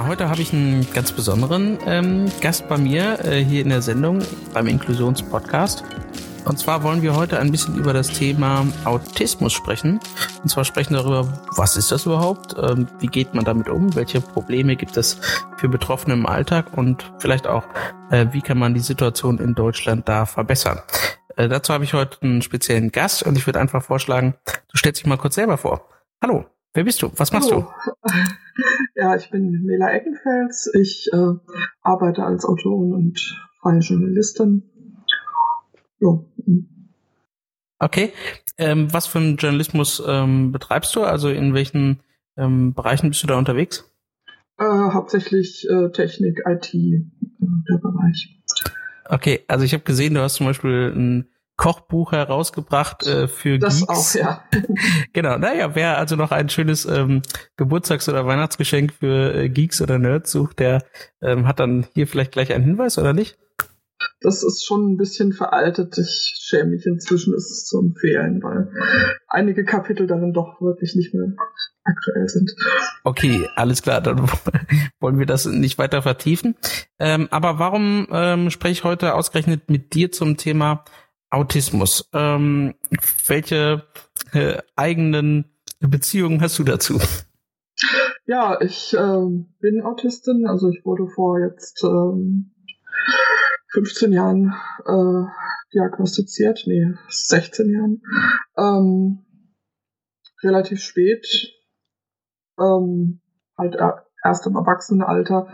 Ja, heute habe ich einen ganz besonderen ähm, Gast bei mir äh, hier in der Sendung beim Inklusionspodcast. Und zwar wollen wir heute ein bisschen über das Thema Autismus sprechen. Und zwar sprechen darüber, was ist das überhaupt? Ähm, wie geht man damit um? Welche Probleme gibt es für Betroffene im Alltag? Und vielleicht auch, äh, wie kann man die Situation in Deutschland da verbessern? Äh, dazu habe ich heute einen speziellen Gast und ich würde einfach vorschlagen, du stellst dich mal kurz selber vor. Hallo. Wer bist du? Was machst Hallo. du? Ja, ich bin Mela Eckenfels. Ich äh, arbeite als Autorin und freie Journalistin. Ja. Okay. Ähm, was für einen Journalismus ähm, betreibst du? Also in welchen ähm, Bereichen bist du da unterwegs? Äh, hauptsächlich äh, Technik, IT, äh, der Bereich. Okay, also ich habe gesehen, du hast zum Beispiel ein Kochbuch herausgebracht äh, für das Geeks. auch, ja. genau, naja, wer also noch ein schönes ähm, Geburtstags- oder Weihnachtsgeschenk für äh, Geeks oder Nerds sucht, der ähm, hat dann hier vielleicht gleich einen Hinweis, oder nicht? Das ist schon ein bisschen veraltet. Ich schäme mich inzwischen, ist es zu empfehlen, weil einige Kapitel darin doch wirklich nicht mehr aktuell sind. Okay, alles klar, dann wollen wir das nicht weiter vertiefen. Ähm, aber warum ähm, spreche ich heute ausgerechnet mit dir zum Thema Autismus. Ähm, welche äh, eigenen Beziehungen hast du dazu? Ja, ich ähm, bin Autistin, also ich wurde vor jetzt ähm, 15 Jahren äh, diagnostiziert, nee, 16 Jahren. Ähm, relativ spät, ähm, halt erst im Erwachsenenalter,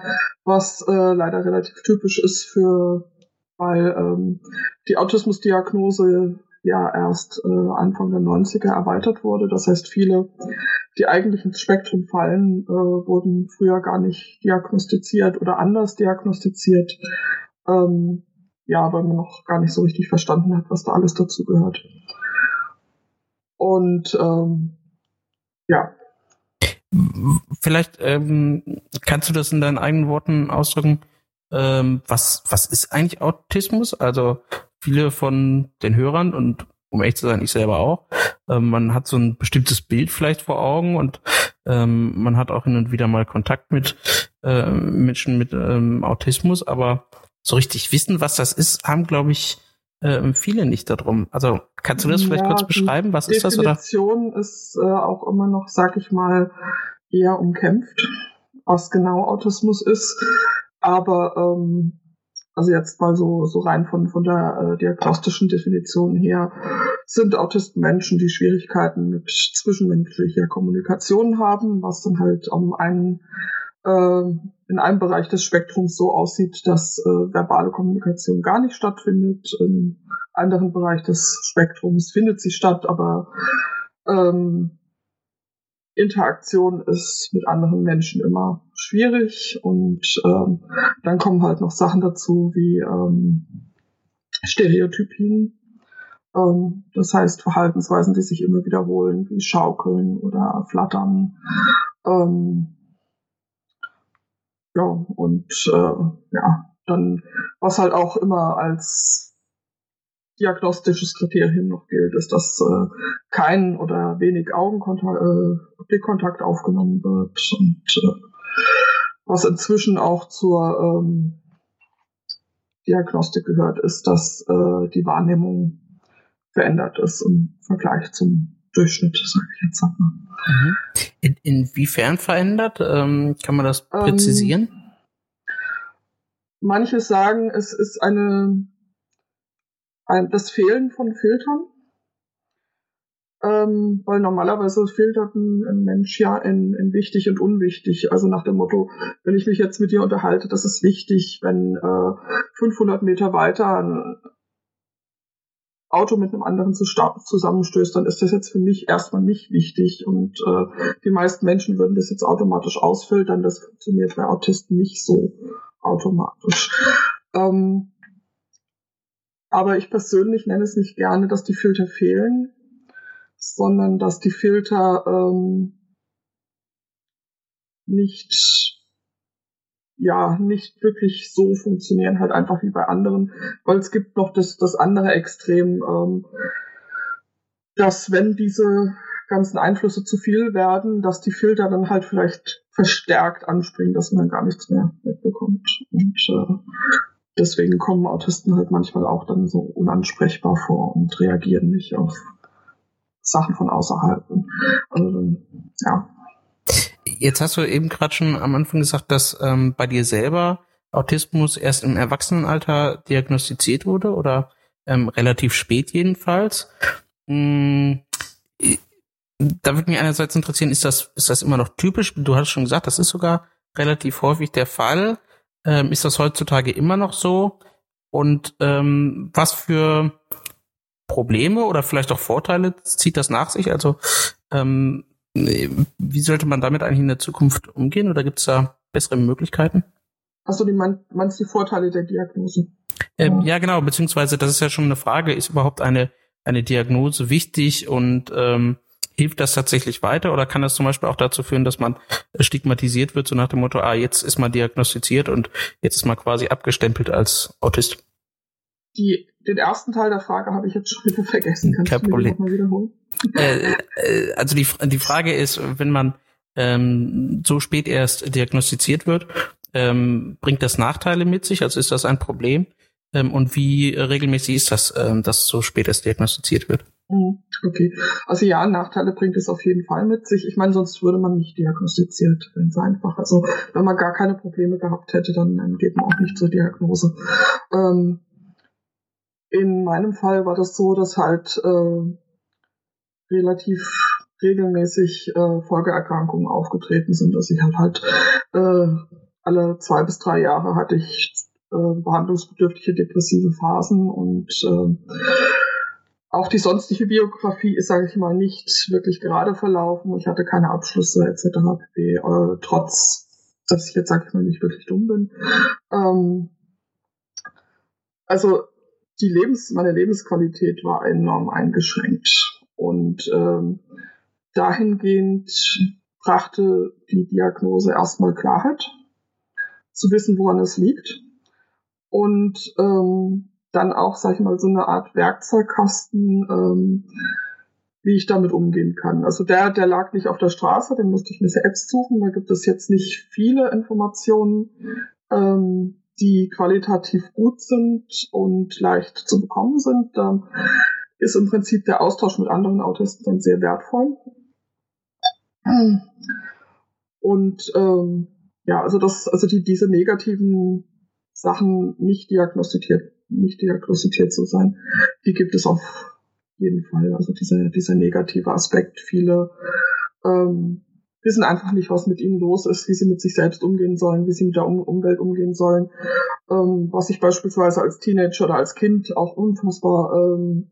was äh, leider relativ typisch ist für weil ähm, die Autismusdiagnose ja erst äh, Anfang der 90er erweitert wurde. Das heißt, viele, die eigentlich ins Spektrum fallen, äh, wurden früher gar nicht diagnostiziert oder anders diagnostiziert. Ähm, ja, weil man noch gar nicht so richtig verstanden hat, was da alles dazu gehört. Und ähm, ja. Vielleicht ähm, kannst du das in deinen eigenen Worten ausdrücken ähm, was, was ist eigentlich Autismus? Also viele von den Hörern und um ehrlich zu sein, ich selber auch, ähm, man hat so ein bestimmtes Bild vielleicht vor Augen und ähm, man hat auch hin und wieder mal Kontakt mit äh, Menschen mit ähm, Autismus, aber so richtig wissen, was das ist, haben, glaube ich, äh, viele nicht darum. Also kannst du das vielleicht ja, kurz beschreiben? Was ist das? Die Definition ist äh, auch immer noch, sag ich mal, eher umkämpft, was genau Autismus ist. Aber ähm, also jetzt mal so, so rein von, von der äh, diagnostischen Definition her, sind Autisten Menschen, die Schwierigkeiten mit zwischenmenschlicher Kommunikation haben, was dann halt um einen, äh, in einem Bereich des Spektrums so aussieht, dass äh, verbale Kommunikation gar nicht stattfindet. Im anderen Bereich des Spektrums findet sie statt, aber ähm, Interaktion ist mit anderen Menschen immer schwierig und ähm, dann kommen halt noch Sachen dazu wie ähm, Stereotypien. Ähm, das heißt Verhaltensweisen, die sich immer wiederholen, wie Schaukeln oder Flattern. Ähm, ja, und äh, ja, dann, was halt auch immer als diagnostisches Kriterium noch gilt, ist, dass äh, kein oder wenig Augenkontakt, äh, Blickkontakt aufgenommen wird und äh, was inzwischen auch zur ähm, Diagnostik gehört, ist, dass äh, die Wahrnehmung verändert ist im Vergleich zum Durchschnitt, sage ich jetzt mal. Mhm. In, inwiefern verändert? Ähm, kann man das ähm, präzisieren? Ähm, manche sagen, es ist eine das Fehlen von Filtern. Ähm, weil normalerweise filtert ein, Mensch ja in, in wichtig und unwichtig. Also nach dem Motto, wenn ich mich jetzt mit dir unterhalte, das ist wichtig, wenn äh, 500 Meter weiter ein Auto mit einem anderen zusammenstößt, dann ist das jetzt für mich erstmal nicht wichtig. Und äh, die meisten Menschen würden das jetzt automatisch ausfiltern. Das funktioniert bei Autisten nicht so automatisch. Ähm, aber ich persönlich nenne es nicht gerne, dass die Filter fehlen, sondern dass die Filter ähm, nicht ja nicht wirklich so funktionieren, halt einfach wie bei anderen, weil es gibt noch das, das andere Extrem, ähm, dass wenn diese ganzen Einflüsse zu viel werden, dass die Filter dann halt vielleicht verstärkt anspringen, dass man gar nichts mehr mitbekommt. Und äh, deswegen kommen Autisten halt manchmal auch dann so unansprechbar vor und reagieren nicht auf Sachen von außerhalb. Also, ja. Jetzt hast du eben gerade schon am Anfang gesagt, dass ähm, bei dir selber Autismus erst im Erwachsenenalter diagnostiziert wurde oder ähm, relativ spät jedenfalls. Hm, da würde mich einerseits interessieren, ist das, ist das immer noch typisch? Du hast schon gesagt, das ist sogar relativ häufig der Fall. Ähm, ist das heutzutage immer noch so? Und ähm, was für Probleme oder vielleicht auch Vorteile zieht das nach sich? Also ähm, wie sollte man damit eigentlich in der Zukunft umgehen oder gibt es da bessere Möglichkeiten? Also die man, meinst die Vorteile der Diagnose? Ähm, ja, genau, beziehungsweise das ist ja schon eine Frage, ist überhaupt eine, eine Diagnose wichtig und ähm, hilft das tatsächlich weiter oder kann das zum Beispiel auch dazu führen, dass man stigmatisiert wird, so nach dem Motto, ah, jetzt ist man diagnostiziert und jetzt ist man quasi abgestempelt als Autist? Die, den ersten Teil der Frage habe ich jetzt schon wieder vergessen. Kannst Kein du Problem. nochmal wiederholen? Äh, äh, also die, die Frage ist, wenn man ähm, so spät erst diagnostiziert wird, ähm, bringt das Nachteile mit sich? Also ist das ein Problem? Ähm, und wie regelmäßig ist das, ähm, dass so spät erst diagnostiziert wird? Mhm. Okay, also ja, Nachteile bringt es auf jeden Fall mit sich. Ich meine, sonst würde man nicht diagnostiziert, wenn es einfach. Also wenn man gar keine Probleme gehabt hätte, dann, geht man auch nicht zur Diagnose. Ähm, in meinem Fall war das so, dass halt äh, relativ regelmäßig äh, Folgeerkrankungen aufgetreten sind, dass ich halt halt äh, alle zwei bis drei Jahre hatte ich äh, behandlungsbedürftige depressive Phasen und äh, auch die sonstige Biografie ist, sage ich mal, nicht wirklich gerade verlaufen. Ich hatte keine Abschlüsse etc. pp. Äh, trotz, dass ich jetzt, sage ich mal, nicht wirklich dumm bin. Ähm, also die Lebens, meine Lebensqualität war enorm eingeschränkt und ähm, dahingehend brachte die Diagnose erstmal Klarheit, zu wissen, woran es liegt und ähm, dann auch, sag ich mal, so eine Art Werkzeugkasten, ähm, wie ich damit umgehen kann. Also der, der lag nicht auf der Straße, den musste ich mir selbst suchen. Da gibt es jetzt nicht viele Informationen. Ähm, die qualitativ gut sind und leicht zu bekommen sind, da ist im Prinzip der Austausch mit anderen Autisten dann sehr wertvoll. Und ähm, ja, also das, also die, diese negativen Sachen nicht diagnostiziert, nicht diagnostiziert zu sein, die gibt es auf jeden Fall. Also dieser, dieser negative Aspekt, viele ähm, wissen einfach nicht, was mit ihnen los ist, wie sie mit sich selbst umgehen sollen, wie sie mit der um Umwelt umgehen sollen. Ähm, was ich beispielsweise als Teenager oder als Kind auch unfassbar ähm,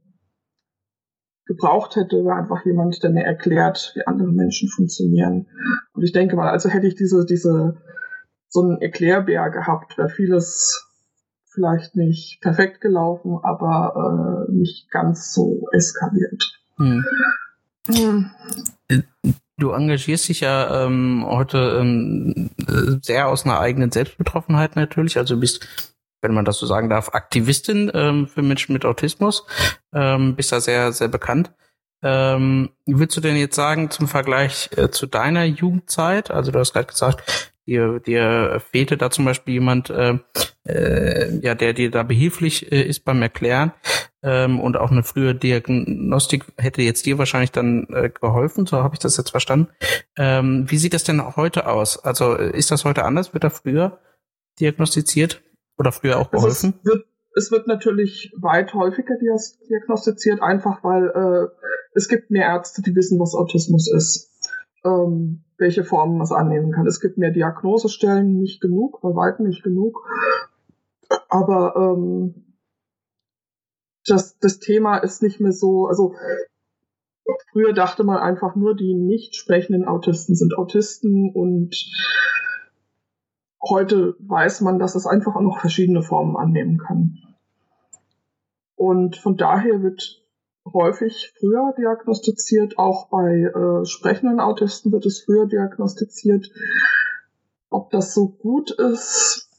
gebraucht hätte, wäre einfach jemand, der mir erklärt, wie andere Menschen funktionieren. Und ich denke mal, also hätte ich diese, diese, so einen Erklärbär gehabt, wäre vieles vielleicht nicht perfekt gelaufen, aber äh, nicht ganz so eskaliert. Hm. Hm. Du engagierst dich ja ähm, heute ähm, sehr aus einer eigenen Selbstbetroffenheit natürlich. Also du bist, wenn man das so sagen darf, Aktivistin ähm, für Menschen mit Autismus. Ähm, bist da sehr, sehr bekannt. Ähm, willst du denn jetzt sagen, zum Vergleich äh, zu deiner Jugendzeit, also du hast gerade gesagt, dir, dir fehlte da zum Beispiel jemand, äh, äh, ja, der dir da behilflich äh, ist beim Erklären ähm, und auch eine frühe Diagnostik hätte jetzt dir wahrscheinlich dann äh, geholfen, so habe ich das jetzt verstanden. Ähm, wie sieht das denn heute aus? Also äh, ist das heute anders? Wird da früher diagnostiziert oder früher auch geholfen? Es wird, es wird natürlich weit häufiger diagnostiziert, einfach weil äh, es gibt mehr Ärzte, die wissen, was Autismus ist. Ähm, welche Formen es annehmen kann. Es gibt mehr Diagnosestellen, nicht genug, bei weitem nicht genug. Aber ähm, das, das Thema ist nicht mehr so, also früher dachte man einfach nur, die nicht sprechenden Autisten sind Autisten und heute weiß man, dass es einfach auch noch verschiedene Formen annehmen kann. Und von daher wird häufig früher diagnostiziert, auch bei äh, sprechenden Autisten wird es früher diagnostiziert. Ob das so gut ist,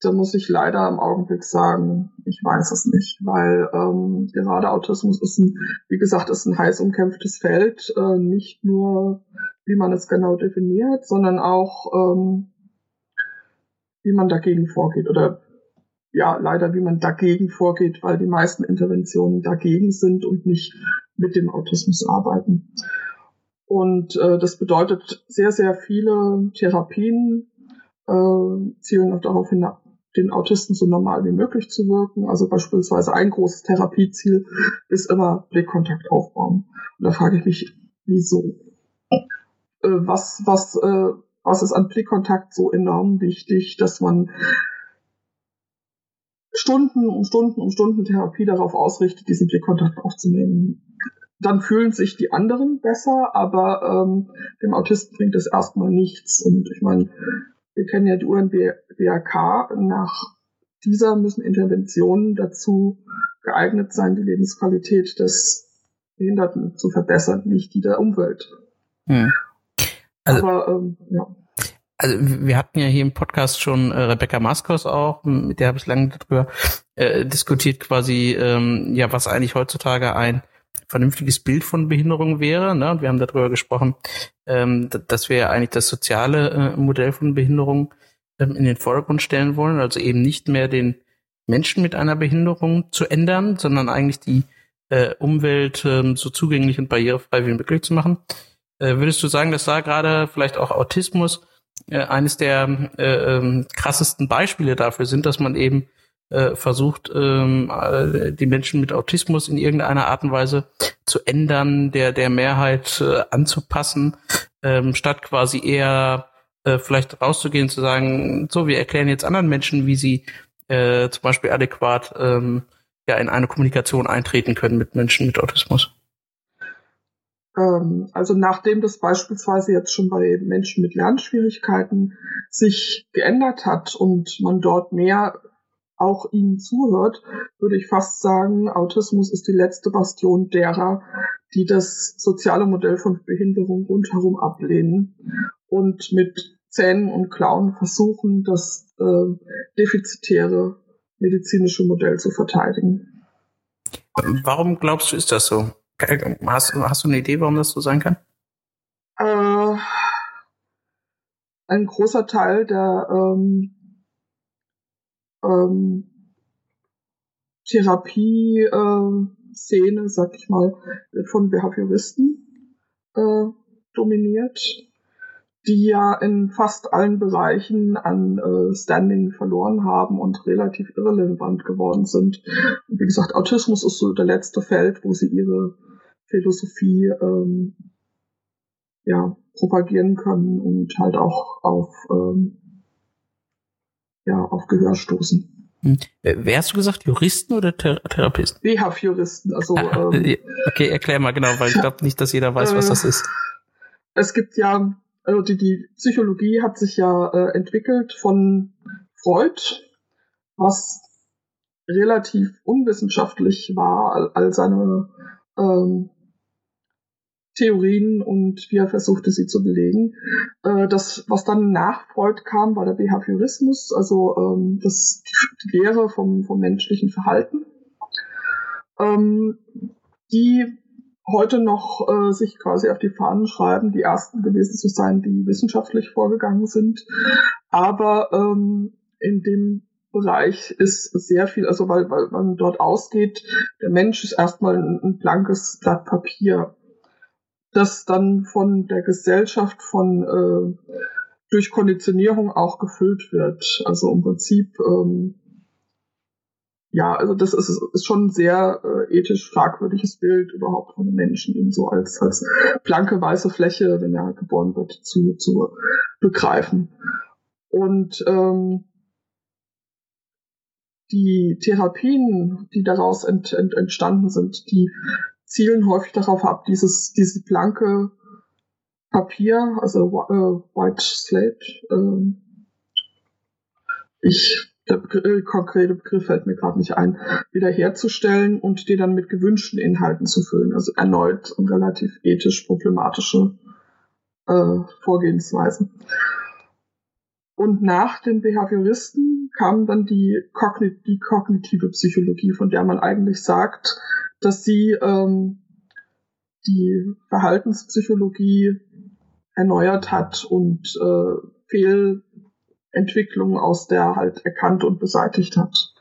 da muss ich leider im Augenblick sagen, ich weiß es nicht, weil ähm, gerade Autismus ist ein, wie gesagt, ist ein heiß umkämpftes Feld, äh, nicht nur wie man es genau definiert, sondern auch, ähm, wie man dagegen vorgeht oder ja, leider, wie man dagegen vorgeht, weil die meisten Interventionen dagegen sind und nicht mit dem Autismus arbeiten. Und äh, das bedeutet, sehr, sehr viele Therapien äh, zielen auch darauf hin, den Autisten so normal wie möglich zu wirken. Also beispielsweise ein großes Therapieziel ist immer Blickkontakt aufbauen. Und da frage ich mich, wieso? Äh, was, was, äh, was ist an Blickkontakt so enorm wichtig, dass man Stunden um Stunden um Stunden Therapie darauf ausrichtet, diesen Blickkontakt aufzunehmen. Dann fühlen sich die anderen besser, aber ähm, dem Autisten bringt es erstmal nichts. Und ich meine, wir kennen ja die UNBRK. Nach dieser müssen Interventionen dazu geeignet sein, die Lebensqualität des Behinderten zu verbessern, nicht die der Umwelt. Hm. Also, aber ähm, ja also wir hatten ja hier im Podcast schon äh, Rebecca Maskos auch, mit der habe ich lange darüber äh, diskutiert, quasi, ähm, ja, was eigentlich heutzutage ein vernünftiges Bild von Behinderung wäre. Ne? Und wir haben darüber gesprochen, ähm, dass wir eigentlich das soziale äh, Modell von Behinderung ähm, in den Vordergrund stellen wollen, also eben nicht mehr den Menschen mit einer Behinderung zu ändern, sondern eigentlich die äh, Umwelt äh, so zugänglich und barrierefrei wie möglich zu machen. Äh, würdest du sagen, dass da gerade vielleicht auch Autismus äh, eines der äh, ähm, krassesten Beispiele dafür sind, dass man eben äh, versucht, ähm, äh, die Menschen mit Autismus in irgendeiner Art und Weise zu ändern, der der Mehrheit äh, anzupassen, ähm, statt quasi eher äh, vielleicht rauszugehen zu sagen, so wir erklären jetzt anderen Menschen, wie sie äh, zum Beispiel adäquat ähm, ja in eine Kommunikation eintreten können mit Menschen mit Autismus. Ähm, also nachdem das beispielsweise jetzt schon bei Menschen mit Lernschwierigkeiten sich geändert hat und man dort mehr auch ihnen zuhört, würde ich fast sagen, Autismus ist die letzte Bastion derer, die das soziale Modell von Behinderung rundherum ablehnen und mit Zähnen und Klauen versuchen, das äh, defizitäre medizinische Modell zu verteidigen. Warum glaubst du, ist das so? Hast, hast du eine Idee, warum das so sein kann? Äh, ein großer Teil der ähm, ähm, Therapie-Szene, äh, sag ich mal, wird von Behavioristen äh, dominiert die ja in fast allen Bereichen an äh, Standing verloren haben und relativ irrelevant geworden sind. Und wie gesagt, Autismus ist so der letzte Feld, wo sie ihre Philosophie ähm, ja, propagieren können und halt auch auf, ähm, ja, auf Gehör stoßen. Hm. Wer hast du gesagt? Juristen oder Thera Therapisten? BHF-Juristen, also. Ah, ähm, okay, erklär mal genau, weil ich glaube nicht, dass jeder weiß, was das ist. Es gibt ja also die, die Psychologie hat sich ja äh, entwickelt von Freud, was relativ unwissenschaftlich war, all, all seine ähm, Theorien und wie er versuchte, sie zu belegen. Äh, das, was dann nach Freud kam, war der Behaviorismus, also ähm, das, die Lehre vom, vom menschlichen Verhalten. Ähm, die heute noch äh, sich quasi auf die Fahnen schreiben, die ersten gewesen zu sein, die wissenschaftlich vorgegangen sind. Aber ähm, in dem Bereich ist sehr viel, also weil, weil man dort ausgeht, der Mensch ist erstmal ein, ein blankes Blatt Papier, das dann von der Gesellschaft von äh, durch Konditionierung auch gefüllt wird. Also im Prinzip ähm, ja, also das ist, ist schon ein sehr äh, ethisch fragwürdiges Bild überhaupt von Menschen, ihn so als, als blanke weiße Fläche, wenn er geboren wird, zu, zu begreifen. Und ähm, die Therapien, die daraus ent, ent, entstanden sind, die zielen häufig darauf ab, dieses, dieses blanke Papier, also äh, White Slate, äh, ich der äh, konkrete Begriff fällt mir gerade nicht ein, wiederherzustellen und die dann mit gewünschten Inhalten zu füllen. Also erneut eine relativ ethisch problematische äh, Vorgehensweise. Und nach den Behavioristen kam dann die, Kogn die kognitive Psychologie, von der man eigentlich sagt, dass sie ähm, die Verhaltenspsychologie erneuert hat und äh, Fehlentwicklungen aus der halt erkannt und beseitigt hat.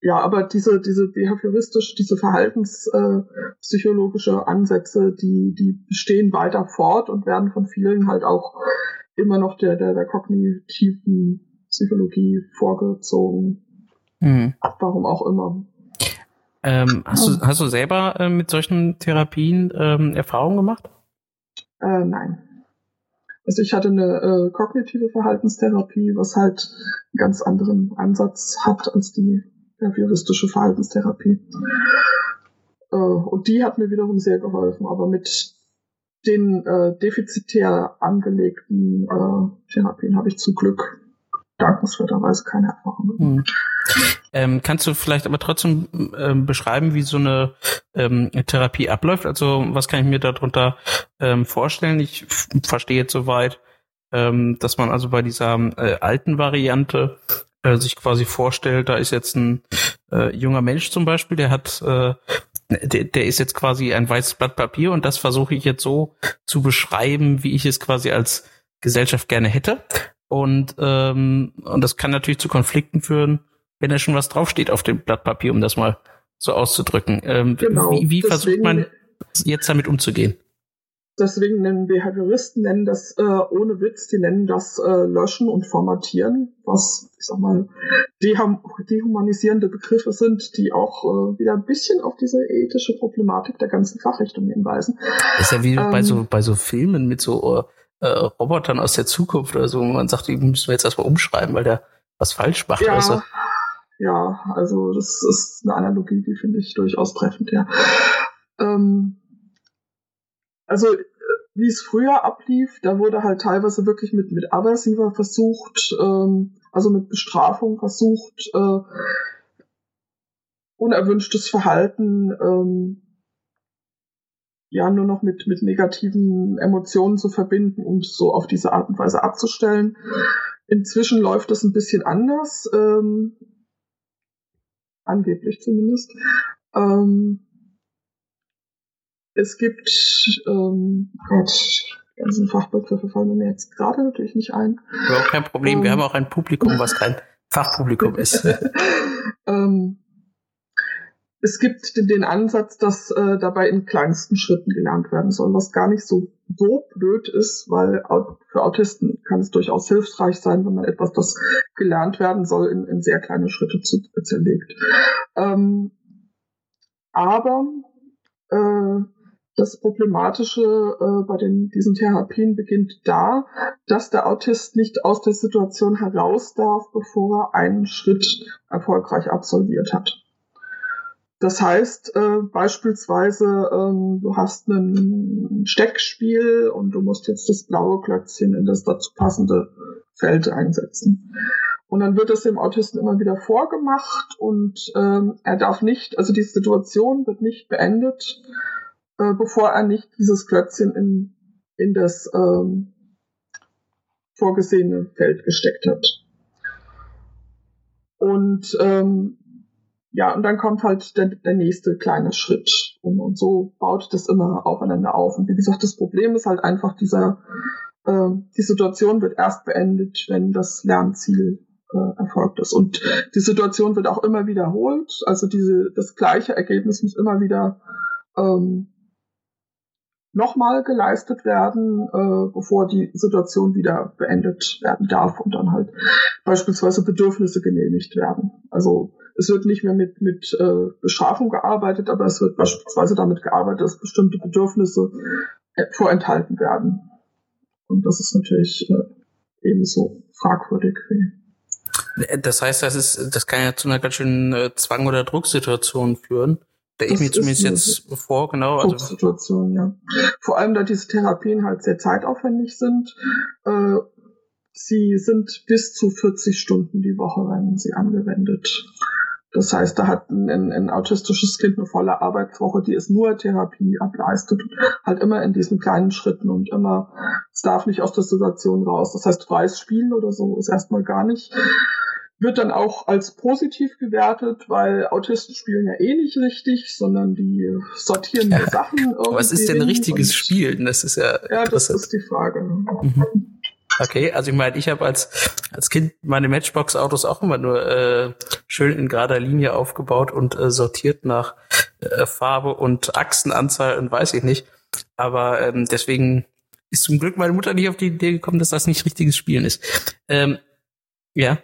Ja, aber diese, diese behavioristisch, diese verhaltenspsychologische äh, Ansätze, die, die bestehen weiter fort und werden von vielen halt auch immer noch der, der, der kognitiven Psychologie vorgezogen. Mhm. Warum auch immer. Ähm, hast, du, hast du selber äh, mit solchen Therapien ähm, Erfahrungen gemacht? Äh, nein. Also ich hatte eine äh, kognitive Verhaltenstherapie, was halt einen ganz anderen Ansatz hat als die behavioristische Verhaltenstherapie. Äh, und die hat mir wiederum sehr geholfen, aber mit den äh, defizitär angelegten äh, Therapien habe ich zum Glück dankenswerterweise keine Erfahrung gemacht. Hm. Ähm, kannst du vielleicht aber trotzdem ähm, beschreiben, wie so eine ähm, Therapie abläuft? Also was kann ich mir darunter ähm, vorstellen? Ich verstehe jetzt soweit, ähm, dass man also bei dieser äh, alten Variante äh, sich quasi vorstellt, da ist jetzt ein äh, junger Mensch zum Beispiel, der hat äh, der, der ist jetzt quasi ein weißes Blatt Papier und das versuche ich jetzt so zu beschreiben, wie ich es quasi als Gesellschaft gerne hätte. Und, ähm, und das kann natürlich zu Konflikten führen, wenn da schon was draufsteht auf dem Blatt Papier, um das mal so auszudrücken. Ähm, genau, wie wie versucht man jetzt damit umzugehen? Deswegen nennen Behavioristen nennen das äh, ohne Witz, die nennen das äh, Löschen und Formatieren, was ich sag mal dehum dehumanisierende Begriffe sind, die auch äh, wieder ein bisschen auf diese ethische Problematik der ganzen Fachrichtung hinweisen. Das ist ja wie ähm, bei so bei so Filmen mit so äh, Robotern aus der Zukunft oder so, wo man sagt, die müssen wir jetzt erstmal umschreiben, weil der was falsch macht. Ja, also. Ja, also das ist eine Analogie, die finde ich durchaus treffend, ja. Ähm, also wie es früher ablief, da wurde halt teilweise wirklich mit, mit aversiver versucht, ähm, also mit Bestrafung versucht, äh, unerwünschtes Verhalten ähm, ja nur noch mit, mit negativen Emotionen zu verbinden und so auf diese Art und Weise abzustellen. Inzwischen läuft das ein bisschen anders, ähm, angeblich zumindest. Ähm, es gibt, ähm, Gott, ganzen Fachbegriffe fallen mir jetzt gerade natürlich nicht ein. Ja, kein Problem, ähm, wir haben auch ein Publikum, was kein Fachpublikum ist. ähm, es gibt den, Ansatz, dass äh, dabei in kleinsten Schritten gelernt werden soll, was gar nicht so, so blöd ist, weil für Autisten kann es durchaus hilfreich sein, wenn man etwas, das gelernt werden soll, in, in sehr kleine Schritte zu, zerlegt. Ähm, aber äh, das Problematische äh, bei den, diesen Therapien beginnt da, dass der Autist nicht aus der Situation heraus darf, bevor er einen Schritt erfolgreich absolviert hat. Das heißt äh, beispielsweise, ähm, du hast ein Steckspiel und du musst jetzt das blaue Klötzchen in das dazu passende Feld einsetzen. Und dann wird es dem Autisten immer wieder vorgemacht und ähm, er darf nicht, also die Situation wird nicht beendet, äh, bevor er nicht dieses Klötzchen in, in das ähm, vorgesehene Feld gesteckt hat. Und ähm, ja, und dann kommt halt der, der nächste kleine Schritt. Und, und so baut das immer aufeinander auf. Und wie gesagt, das Problem ist halt einfach dieser, äh, die Situation wird erst beendet, wenn das Lernziel äh, erfolgt ist. Und die Situation wird auch immer wiederholt. Also diese, das gleiche Ergebnis muss immer wieder ähm, nochmal geleistet werden, äh, bevor die Situation wieder beendet werden darf und dann halt beispielsweise Bedürfnisse genehmigt werden. Also es wird nicht mehr mit, mit äh, Bestrafung gearbeitet, aber es wird beispielsweise damit gearbeitet, dass bestimmte Bedürfnisse äh, vorenthalten werden. Und das ist natürlich äh, ebenso fragwürdig wie. Das heißt, das ist, das kann ja zu einer ganz schönen äh, Zwang- oder Drucksituation führen Stelle ich mir zumindest jetzt vor, genau. Also Situation, ja. Vor allem, da diese Therapien halt sehr zeitaufwendig sind. Äh, sie sind bis zu 40 Stunden die Woche, werden sie angewendet. Das heißt, da hat ein, ein, ein, autistisches Kind eine volle Arbeitswoche, die es nur Therapie ableistet. Halt immer in diesen kleinen Schritten und immer, es darf nicht aus der Situation raus. Das heißt, freies Spielen oder so ist erstmal gar nicht wird dann auch als positiv gewertet, weil Autisten spielen ja eh nicht richtig, sondern die sortieren ja. Sachen. Was ist denn richtiges Spielen? Das ist ja. Ja, das ist die Frage. Mhm. Okay, also ich meine, ich habe als als Kind meine Matchbox-Autos auch immer nur äh, schön in gerader Linie aufgebaut und äh, sortiert nach äh, Farbe und Achsenanzahl und weiß ich nicht. Aber ähm, deswegen ist zum Glück meine Mutter nicht auf die Idee gekommen, dass das nicht richtiges Spielen ist. Ähm, ja.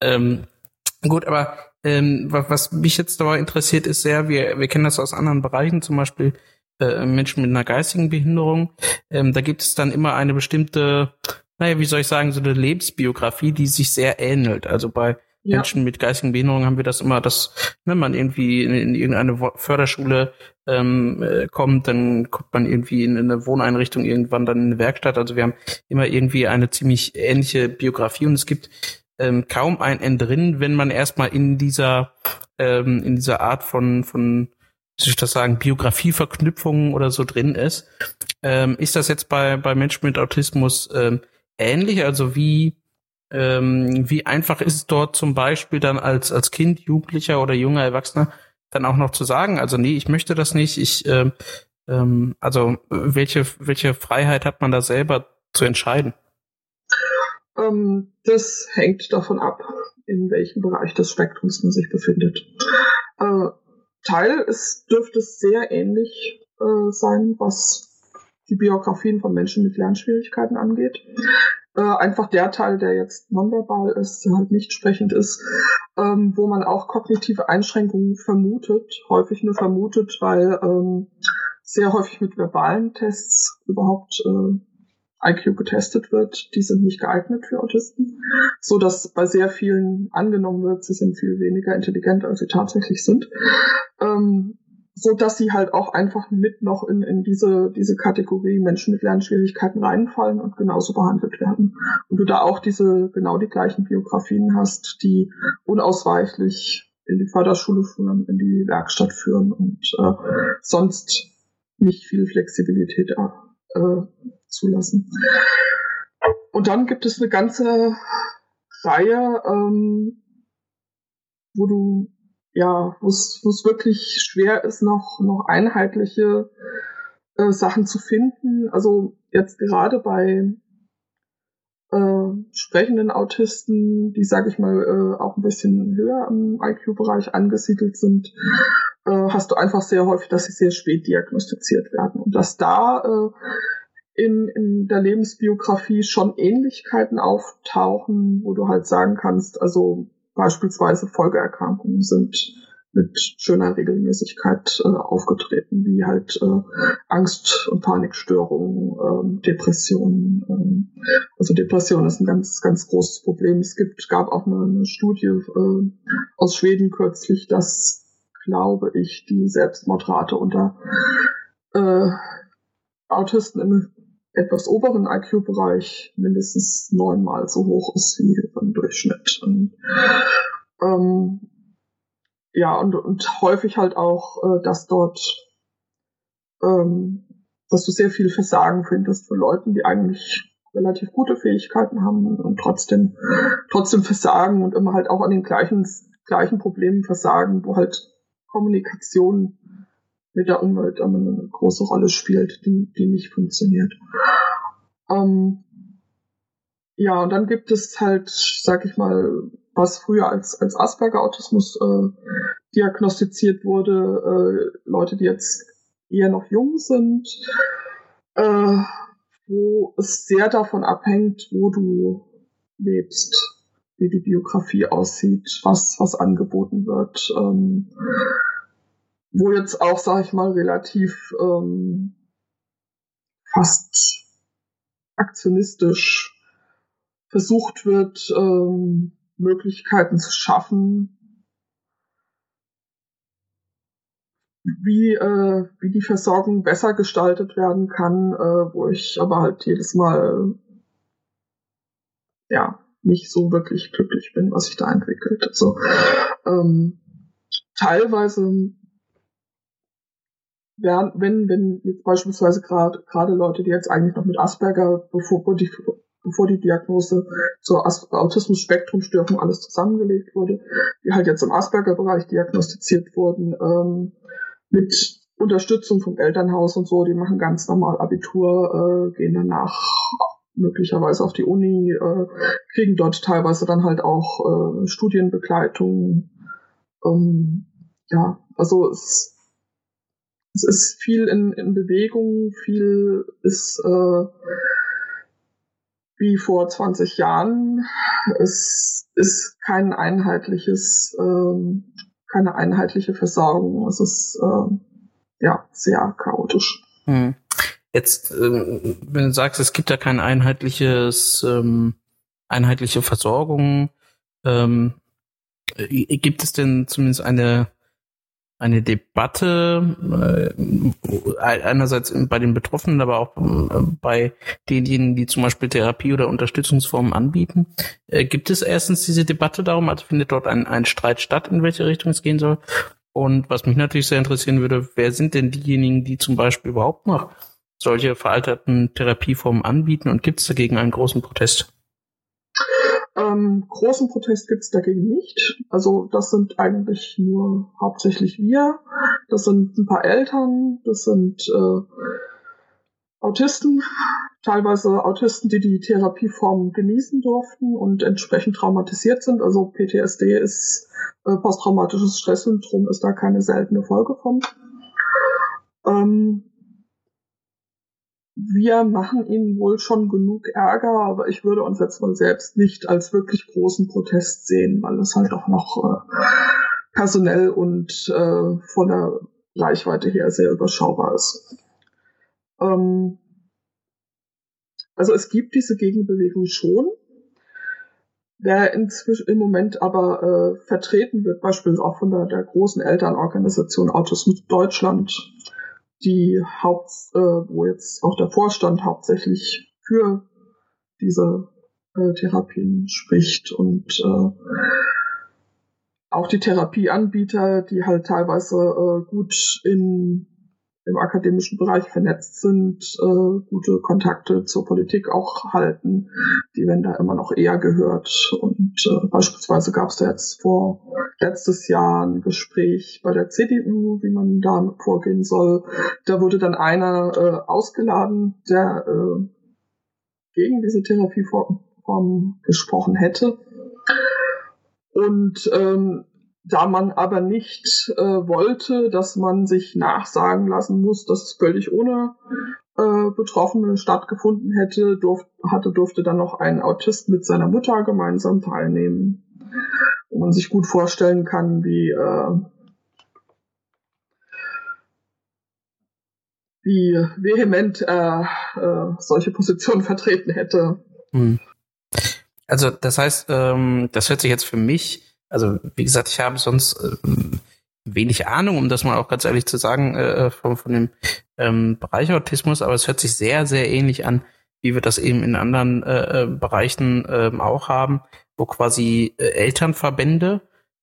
Ähm, gut, aber ähm, was mich jetzt dabei interessiert, ist sehr, wir, wir kennen das aus anderen Bereichen, zum Beispiel äh, Menschen mit einer geistigen Behinderung. Ähm, da gibt es dann immer eine bestimmte, naja, wie soll ich sagen, so eine Lebensbiografie, die sich sehr ähnelt. Also bei ja. Menschen mit geistigen Behinderungen haben wir das immer, dass wenn man irgendwie in, in irgendeine Förderschule ähm, äh, kommt, dann kommt man irgendwie in, in eine Wohneinrichtung, irgendwann dann in eine Werkstatt. Also wir haben immer irgendwie eine ziemlich ähnliche Biografie und es gibt ähm, kaum ein Entrinnen, wenn man erstmal in dieser ähm, in dieser Art von von soll ich das sagen, Biografieverknüpfungen oder so drin ist. Ähm, ist das jetzt bei, bei Menschen mit Autismus ähm, ähnlich? Also wie, ähm, wie einfach ist es dort zum Beispiel dann als, als Kind, Jugendlicher oder junger Erwachsener dann auch noch zu sagen, also nee, ich möchte das nicht, ich, ähm, ähm, also welche, welche Freiheit hat man da selber zu entscheiden? Ähm, das hängt davon ab, in welchem Bereich des Spektrums man sich befindet. Äh, Teil ist, dürfte es sehr ähnlich äh, sein, was die Biografien von Menschen mit Lernschwierigkeiten angeht. Äh, einfach der Teil, der jetzt nonverbal ist, der halt nicht sprechend ist, ähm, wo man auch kognitive Einschränkungen vermutet, häufig nur vermutet, weil ähm, sehr häufig mit verbalen Tests überhaupt äh, IQ getestet wird, die sind nicht geeignet für Autisten, so dass bei sehr vielen angenommen wird, sie sind viel weniger intelligent, als sie tatsächlich sind, ähm, so dass sie halt auch einfach mit noch in, in diese, diese Kategorie Menschen mit Lernschwierigkeiten reinfallen und genauso behandelt werden. Und du da auch diese, genau die gleichen Biografien hast, die unausweichlich in die Förderschule führen, in die Werkstatt führen und äh, sonst nicht viel Flexibilität äh, zulassen. Und dann gibt es eine ganze Reihe, ähm, wo du ja, wo es wirklich schwer ist, noch noch einheitliche äh, Sachen zu finden. Also jetzt gerade bei äh, sprechenden Autisten, die, sage ich mal, äh, auch ein bisschen höher im IQ-Bereich angesiedelt sind, äh, hast du einfach sehr häufig, dass sie sehr spät diagnostiziert werden und dass da äh, in, in der Lebensbiografie schon Ähnlichkeiten auftauchen, wo du halt sagen kannst, also beispielsweise Folgeerkrankungen sind mit schöner Regelmäßigkeit äh, aufgetreten, wie halt äh, Angst- und Panikstörungen, ähm, Depressionen. Ähm, also Depression ist ein ganz, ganz großes Problem. Es gibt, gab auch eine, eine Studie äh, aus Schweden kürzlich, dass glaube ich, die Selbstmordrate unter äh, Autisten im etwas oberen IQ-Bereich mindestens neunmal so hoch ist wie im Durchschnitt. Und, ähm, ja, und, und häufig halt auch, äh, dass dort, ähm, dass du sehr viel Versagen findest von Leuten, die eigentlich relativ gute Fähigkeiten haben und trotzdem, trotzdem versagen und immer halt auch an den gleichen, gleichen Problemen versagen, wo halt Kommunikation mit der Umwelt eine große Rolle spielt, die, die nicht funktioniert. Ähm, ja, und dann gibt es halt, sag ich mal, was früher als, als Asperger-Autismus äh, diagnostiziert wurde, äh, Leute, die jetzt eher noch jung sind, äh, wo es sehr davon abhängt, wo du lebst wie die Biografie aussieht, was, was angeboten wird. Ähm, wo jetzt auch, sag ich mal, relativ ähm, fast aktionistisch versucht wird, ähm, Möglichkeiten zu schaffen, wie, äh, wie die Versorgung besser gestaltet werden kann, äh, wo ich aber halt jedes Mal ja nicht so wirklich glücklich bin, was sich da entwickelt. Also ähm, teilweise werden, wenn, wenn jetzt beispielsweise gerade gerade Leute, die jetzt eigentlich noch mit Asperger bevor, bevor die Diagnose zur Autismus-Spektrum-Störung alles zusammengelegt wurde, die halt jetzt im Asperger-Bereich diagnostiziert wurden, ähm, mit Unterstützung vom Elternhaus und so, die machen ganz normal Abitur, äh, gehen danach möglicherweise auf die Uni, äh, kriegen dort teilweise dann halt auch äh, Studienbegleitung. Ähm, ja, also es, es ist viel in, in Bewegung, viel ist äh, wie vor 20 Jahren. Es ist kein einheitliches, äh, keine einheitliche Versorgung. Es ist äh, ja sehr chaotisch. Hm. Jetzt, ähm, wenn du sagst, es gibt ja kein einheitliches, ähm, einheitliche Versorgung, ähm, äh, gibt es denn zumindest eine eine Debatte äh, einerseits bei den Betroffenen, aber auch äh, bei denjenigen, die zum Beispiel Therapie oder Unterstützungsformen anbieten. Äh, gibt es erstens diese Debatte darum, also findet dort ein, ein Streit statt, in welche Richtung es gehen soll? Und was mich natürlich sehr interessieren würde, wer sind denn diejenigen, die zum Beispiel überhaupt noch solche veralterten Therapieformen anbieten und gibt es dagegen einen großen Protest? Ähm, großen Protest gibt es dagegen nicht. Also das sind eigentlich nur hauptsächlich wir. Das sind ein paar Eltern, das sind äh, Autisten, teilweise Autisten, die die Therapieform genießen durften und entsprechend traumatisiert sind. Also PTSD ist äh, posttraumatisches Stresssyndrom, ist da keine seltene Folge von. Ähm, wir machen ihnen wohl schon genug Ärger, aber ich würde uns jetzt mal selbst nicht als wirklich großen Protest sehen, weil es halt auch noch äh, personell und äh, von der Reichweite her sehr überschaubar ist. Ähm, also es gibt diese Gegenbewegung schon. Wer inzwischen im Moment aber äh, vertreten wird, beispielsweise auch von der, der großen Elternorganisation Autismus Deutschland, die Haupt, äh, wo jetzt auch der Vorstand hauptsächlich für diese äh, Therapien spricht und äh, auch die Therapieanbieter, die halt teilweise äh, gut in im akademischen Bereich vernetzt sind, äh, gute Kontakte zur Politik auch halten, die werden da immer noch eher gehört. Und äh, beispielsweise gab es da jetzt vor letztes Jahr ein Gespräch bei der CDU, wie man da vorgehen soll. Da wurde dann einer äh, ausgeladen, der äh, gegen diese Therapieform gesprochen hätte. Und ähm, da man aber nicht äh, wollte, dass man sich nachsagen lassen muss, dass es völlig ohne äh, Betroffene stattgefunden hätte, durf, hatte, durfte dann noch ein Autist mit seiner Mutter gemeinsam teilnehmen. Wo man sich gut vorstellen kann, wie, äh, wie vehement er äh, solche Positionen vertreten hätte. Hm. Also das heißt, ähm, das hört sich jetzt für mich also wie gesagt, ich habe sonst äh, wenig Ahnung, um das mal auch ganz ehrlich zu sagen, äh, äh, von, von dem ähm, Bereich Autismus, aber es hört sich sehr, sehr ähnlich an, wie wir das eben in anderen äh, äh Bereichen äh, auch haben, wo quasi äh, Elternverbände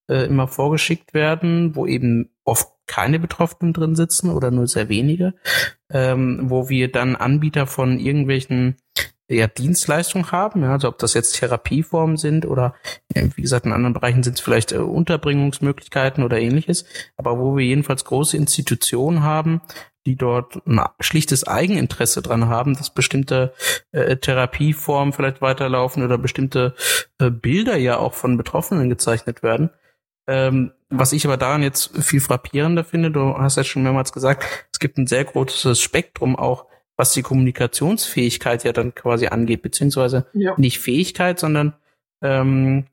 äh, immer vorgeschickt werden, wo eben oft keine Betroffenen drin sitzen oder nur sehr wenige, ähm, wo wir dann Anbieter von irgendwelchen ja, Dienstleistung haben, ja, also ob das jetzt Therapieformen sind oder wie gesagt in anderen Bereichen sind es vielleicht äh, Unterbringungsmöglichkeiten oder ähnliches, aber wo wir jedenfalls große Institutionen haben, die dort ein schlichtes Eigeninteresse dran haben, dass bestimmte äh, Therapieformen vielleicht weiterlaufen oder bestimmte äh, Bilder ja auch von Betroffenen gezeichnet werden. Ähm, was ich aber daran jetzt viel frappierender finde, du hast ja schon mehrmals gesagt, es gibt ein sehr großes Spektrum auch was die Kommunikationsfähigkeit ja dann quasi angeht, beziehungsweise ja. nicht Fähigkeit, sondern ähm,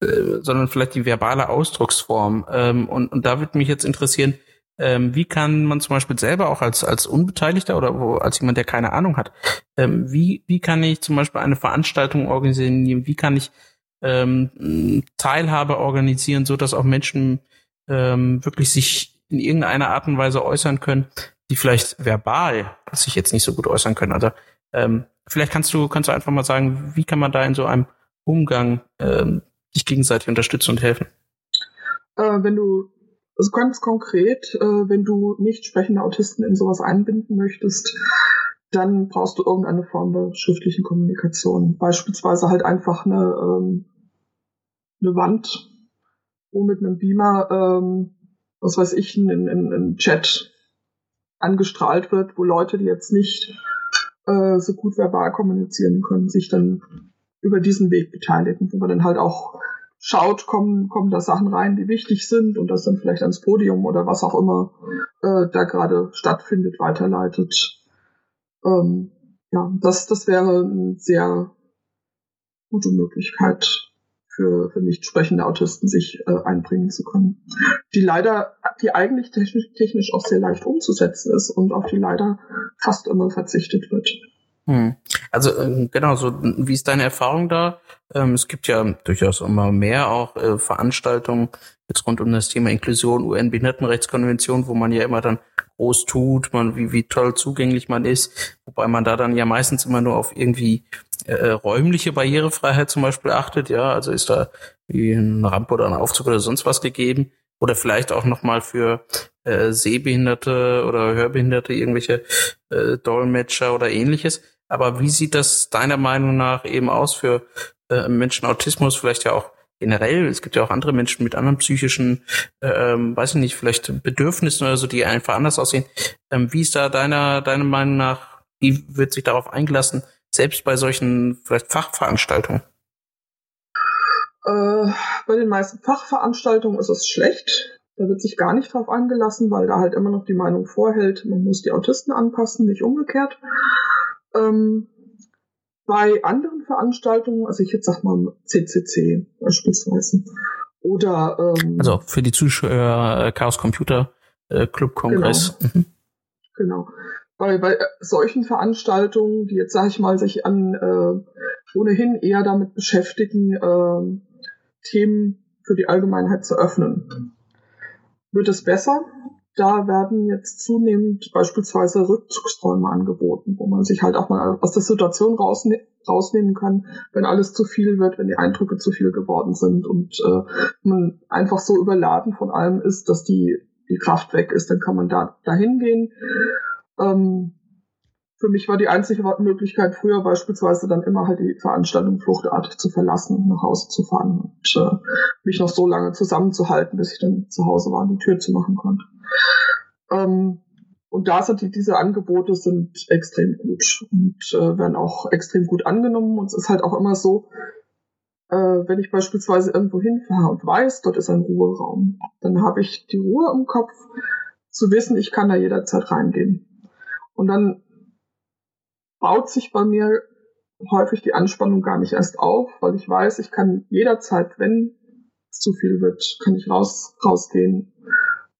äh, sondern vielleicht die verbale Ausdrucksform. Ähm, und, und da würde mich jetzt interessieren, ähm, wie kann man zum Beispiel selber auch als, als Unbeteiligter oder wo, als jemand, der keine Ahnung hat, ähm, wie, wie kann ich zum Beispiel eine Veranstaltung organisieren, wie kann ich ähm, Teilhabe organisieren, so dass auch Menschen ähm, wirklich sich in irgendeiner Art und Weise äußern können, die vielleicht verbal sich jetzt nicht so gut äußern können. Also ähm, vielleicht kannst du, kannst du einfach mal sagen, wie kann man da in so einem Umgang ähm, sich gegenseitig unterstützen und helfen? Äh, wenn du, also ganz konkret, äh, wenn du nicht sprechende Autisten in sowas einbinden möchtest, dann brauchst du irgendeine Form der schriftlichen Kommunikation. Beispielsweise halt einfach eine, ähm, eine Wand, wo mit einem Beamer, ähm, was weiß ich, ein, ein, ein Chat angestrahlt wird, wo Leute, die jetzt nicht äh, so gut verbal kommunizieren können, sich dann über diesen Weg beteiligen, wo man dann halt auch schaut, kommen, kommen da Sachen rein, die wichtig sind und das dann vielleicht ans Podium oder was auch immer äh, da gerade stattfindet, weiterleitet. Ähm, ja, das, das wäre eine sehr gute Möglichkeit für, für nicht sprechende Autisten sich äh, einbringen zu können. Die leider, die eigentlich technisch, technisch auch sehr leicht umzusetzen ist und auf die leider fast immer verzichtet wird. Hm. Also äh, genau, so wie ist deine Erfahrung da? Ähm, es gibt ja durchaus immer mehr auch äh, Veranstaltungen jetzt rund um das Thema Inklusion, UN-Behindertenrechtskonvention, wo man ja immer dann groß tut, man wie wie toll zugänglich man ist, wobei man da dann ja meistens immer nur auf irgendwie äh, räumliche Barrierefreiheit zum Beispiel achtet, ja, also ist da wie eine Rampe oder ein Aufzug oder sonst was gegeben oder vielleicht auch noch mal für äh, Sehbehinderte oder Hörbehinderte irgendwelche äh, Dolmetscher oder ähnliches. Aber wie sieht das deiner Meinung nach eben aus für äh, Menschen Autismus, vielleicht ja auch generell? Es gibt ja auch andere Menschen mit anderen psychischen, äh, ähm, weiß ich nicht, vielleicht Bedürfnissen oder so, die einfach anders aussehen. Ähm, wie ist da deiner, deiner Meinung nach, wie wird sich darauf eingelassen, selbst bei solchen vielleicht Fachveranstaltungen? Äh, bei den meisten Fachveranstaltungen ist es schlecht. Da wird sich gar nicht drauf eingelassen, weil da halt immer noch die Meinung vorhält, man muss die Autisten anpassen, nicht umgekehrt. Ähm, bei anderen Veranstaltungen, also ich jetzt sag mal CCC beispielsweise, oder ähm, also für die Zuschauer äh, Chaos Computer äh, Club Kongress. Genau. Mhm. genau. Bei, bei solchen Veranstaltungen, die jetzt sage ich mal sich an äh, ohnehin eher damit beschäftigen, äh, Themen für die Allgemeinheit zu öffnen, wird es besser da werden jetzt zunehmend beispielsweise Rückzugsräume angeboten, wo man sich halt auch mal aus der Situation rausne rausnehmen kann, wenn alles zu viel wird, wenn die Eindrücke zu viel geworden sind und äh, man einfach so überladen von allem ist, dass die, die Kraft weg ist, dann kann man da dahin gehen. Ähm, für mich war die einzige Möglichkeit früher beispielsweise dann immer halt die Veranstaltung fluchtartig zu verlassen, nach Hause zu fahren und äh, mich noch so lange zusammenzuhalten, bis ich dann zu Hause war und die Tür zu machen konnte. Ähm, und da sind die, diese Angebote sind extrem gut und äh, werden auch extrem gut angenommen. Und es ist halt auch immer so, äh, wenn ich beispielsweise irgendwo hinfahre und weiß, dort ist ein Ruheraum, dann habe ich die Ruhe im Kopf, zu wissen, ich kann da jederzeit reingehen. Und dann baut sich bei mir häufig die Anspannung gar nicht erst auf, weil ich weiß, ich kann jederzeit, wenn es zu viel wird, kann ich raus, rausgehen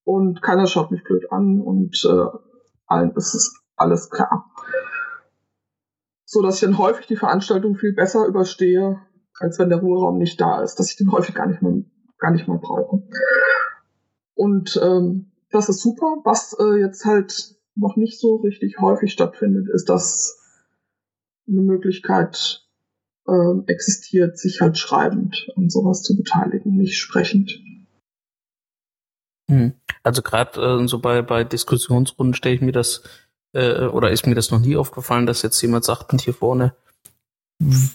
und keiner schaut mich blöd an und äh, allen ist es alles klar. So dass ich dann häufig die Veranstaltung viel besser überstehe, als wenn der Ruheraum nicht da ist, dass ich den häufig gar nicht mehr, gar nicht mehr brauche. Und ähm, das ist super. Was äh, jetzt halt noch nicht so richtig häufig stattfindet, ist, dass eine Möglichkeit äh, existiert, sich halt schreibend an sowas zu beteiligen, nicht sprechend. Hm. Also gerade äh, so bei, bei Diskussionsrunden stelle ich mir das, äh, oder ist mir das noch nie aufgefallen, dass jetzt jemand sagt, und hier vorne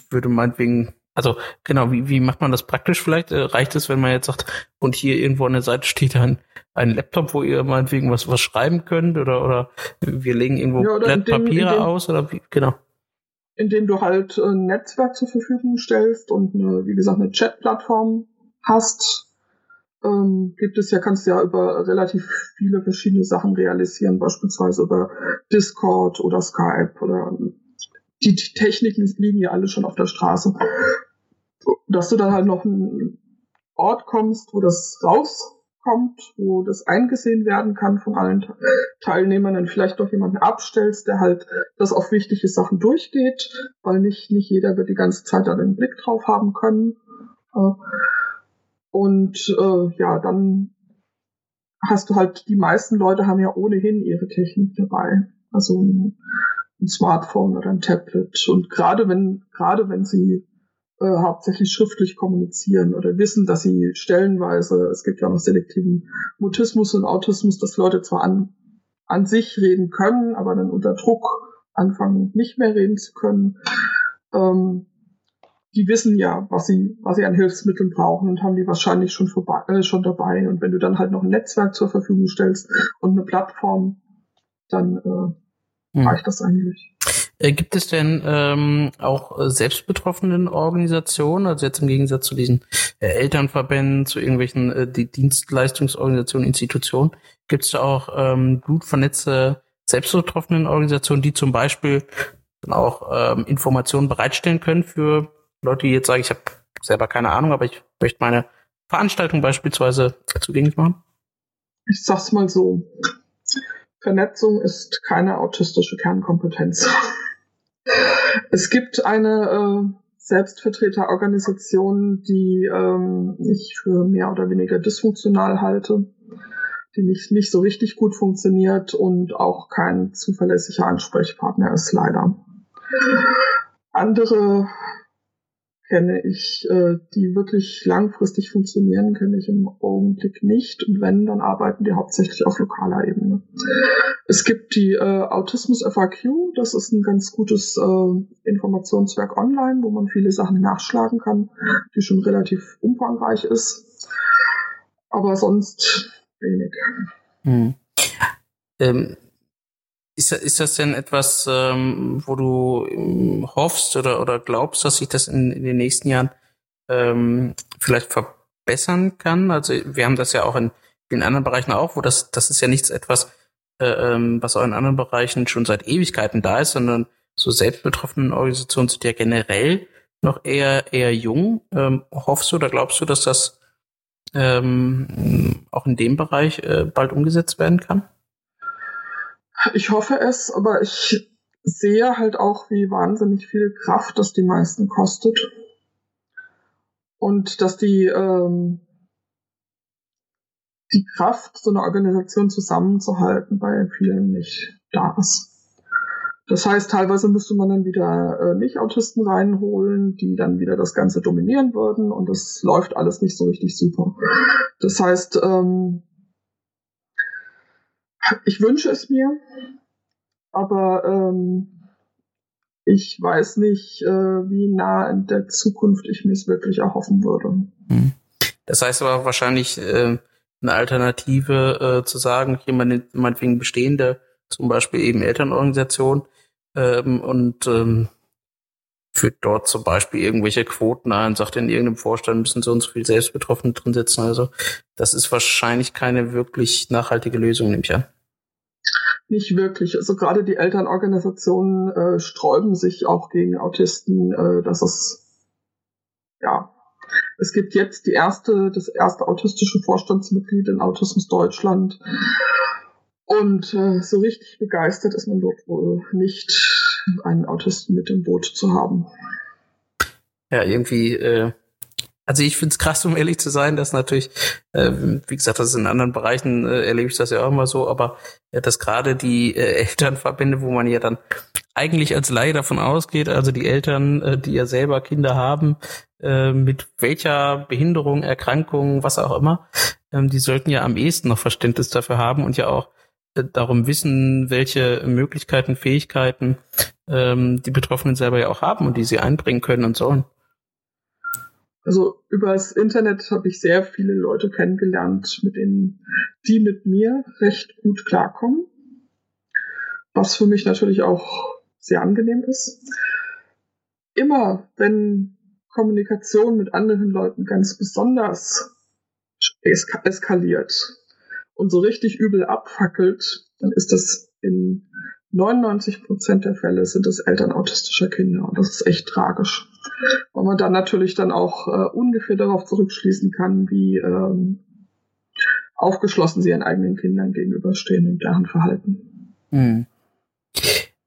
würde meinetwegen, also genau, wie, wie macht man das praktisch vielleicht? Äh, reicht es, wenn man jetzt sagt, und hier irgendwo an der Seite steht ein, ein Laptop, wo ihr meinetwegen was, was schreiben könnt oder, oder wir legen irgendwo ja, Blatt Papiere aus oder wie, genau indem du halt ein Netzwerk zur Verfügung stellst und eine, wie gesagt, eine Chat-Plattform hast, ähm, gibt es ja, kannst du ja über relativ viele verschiedene Sachen realisieren, beispielsweise über Discord oder Skype oder die, die Techniken liegen ja alle schon auf der Straße. Dass du dann halt noch einen Ort kommst, wo das raus kommt, wo das eingesehen werden kann von allen Teilnehmern, dann vielleicht doch jemanden abstellst, der halt das auf wichtige Sachen durchgeht, weil nicht, nicht jeder wird die ganze Zeit da den Blick drauf haben können. Äh, und äh, ja, dann hast du halt, die meisten Leute haben ja ohnehin ihre Technik dabei. Also ein, ein Smartphone oder ein Tablet. Und gerade wenn, gerade wenn sie äh, hauptsächlich schriftlich kommunizieren oder wissen, dass sie stellenweise, es gibt ja noch selektiven Mutismus und Autismus, dass Leute zwar an, an sich reden können, aber dann unter Druck anfangen, nicht mehr reden zu können, ähm, die wissen ja, was sie, was sie an Hilfsmitteln brauchen und haben die wahrscheinlich schon, vorbei, äh, schon dabei. Und wenn du dann halt noch ein Netzwerk zur Verfügung stellst und eine Plattform, dann äh, hm. reicht das eigentlich. Äh, gibt es denn ähm, auch äh, selbstbetroffenen Organisationen, also jetzt im Gegensatz zu diesen äh, Elternverbänden, zu irgendwelchen äh, die Dienstleistungsorganisationen, Institutionen, gibt es da auch ähm, gut vernetzte selbstbetroffenen Organisationen, die zum Beispiel auch ähm, Informationen bereitstellen können für Leute, die jetzt sagen, ich habe selber keine Ahnung, aber ich möchte meine Veranstaltung beispielsweise zugänglich machen? Ich sag's mal so. Vernetzung ist keine autistische Kernkompetenz. es gibt eine äh, Selbstvertreterorganisation, die ähm, ich für mehr oder weniger dysfunktional halte, die nicht, nicht so richtig gut funktioniert und auch kein zuverlässiger Ansprechpartner ist, leider. Andere kenne ich, äh, die wirklich langfristig funktionieren, kenne ich im Augenblick nicht. Und wenn, dann arbeiten die hauptsächlich auf lokaler Ebene. Es gibt die äh, Autismus FAQ, das ist ein ganz gutes äh, Informationswerk online, wo man viele Sachen nachschlagen kann, die schon relativ umfangreich ist. Aber sonst wenig. Hm. Ähm, ist, ist das denn etwas, ähm, wo du ähm, hoffst oder, oder glaubst, dass sich das in, in den nächsten Jahren ähm, vielleicht verbessern kann? Also wir haben das ja auch in vielen anderen Bereichen auch, wo das, das ist ja nichts etwas, äh, ähm, was auch in anderen Bereichen schon seit Ewigkeiten da ist, sondern so selbstbetroffenen Organisationen sind ja generell noch eher eher jung. Ähm, hoffst du oder glaubst du, dass das ähm, auch in dem Bereich äh, bald umgesetzt werden kann? Ich hoffe es, aber ich sehe halt auch, wie wahnsinnig viel Kraft das die meisten kostet. Und dass die, ähm, die Kraft, so eine Organisation zusammenzuhalten, bei vielen nicht da ist. Das heißt, teilweise müsste man dann wieder äh, Nicht-Autisten reinholen, die dann wieder das Ganze dominieren würden und das läuft alles nicht so richtig super. Das heißt, ähm, ich wünsche es mir, aber ähm, ich weiß nicht, äh, wie nah in der Zukunft ich mir es wirklich erhoffen würde. Hm. Das heißt aber wahrscheinlich äh, eine Alternative äh, zu sagen, jemand meinetwegen bestehende, zum Beispiel eben Elternorganisation ähm, und ähm, führt dort zum Beispiel irgendwelche Quoten ein, sagt in irgendeinem Vorstand müssen so und so viel Selbstbetroffene drin sitzen. Also das ist wahrscheinlich keine wirklich nachhaltige Lösung, nehme ich an. Nicht wirklich. Also gerade die Elternorganisationen äh, sträuben sich auch gegen Autisten, äh, dass es ja es gibt jetzt die erste, das erste autistische Vorstandsmitglied in Autismus Deutschland. Und äh, so richtig begeistert ist man dort wohl nicht, einen Autisten mit im Boot zu haben. Ja, irgendwie äh, also ich finde es krass, um ehrlich zu sein, dass natürlich, äh, wie gesagt, das ist in anderen Bereichen äh, erlebe ich das ja auch immer so, aber ja, dass gerade die äh, Elternverbände, wo man ja dann eigentlich als Laie davon ausgeht, also die Eltern, äh, die ja selber Kinder haben, äh, mit welcher Behinderung, Erkrankung, was auch immer, ähm, die sollten ja am ehesten noch Verständnis dafür haben und ja auch äh, darum wissen, welche Möglichkeiten, Fähigkeiten ähm, die Betroffenen selber ja auch haben und die sie einbringen können und sollen. Also übers Internet habe ich sehr viele Leute kennengelernt, mit denen die mit mir recht gut klarkommen. Was für mich natürlich auch sehr angenehm ist. Immer wenn Kommunikation mit anderen Leuten ganz besonders eska eskaliert und so richtig übel abfackelt, dann ist das in 99 Prozent der Fälle sind es Eltern autistischer Kinder und das ist echt tragisch. Weil man dann natürlich dann auch äh, ungefähr darauf zurückschließen kann, wie ähm, aufgeschlossen sie ihren eigenen Kindern gegenüberstehen und deren Verhalten. Hm.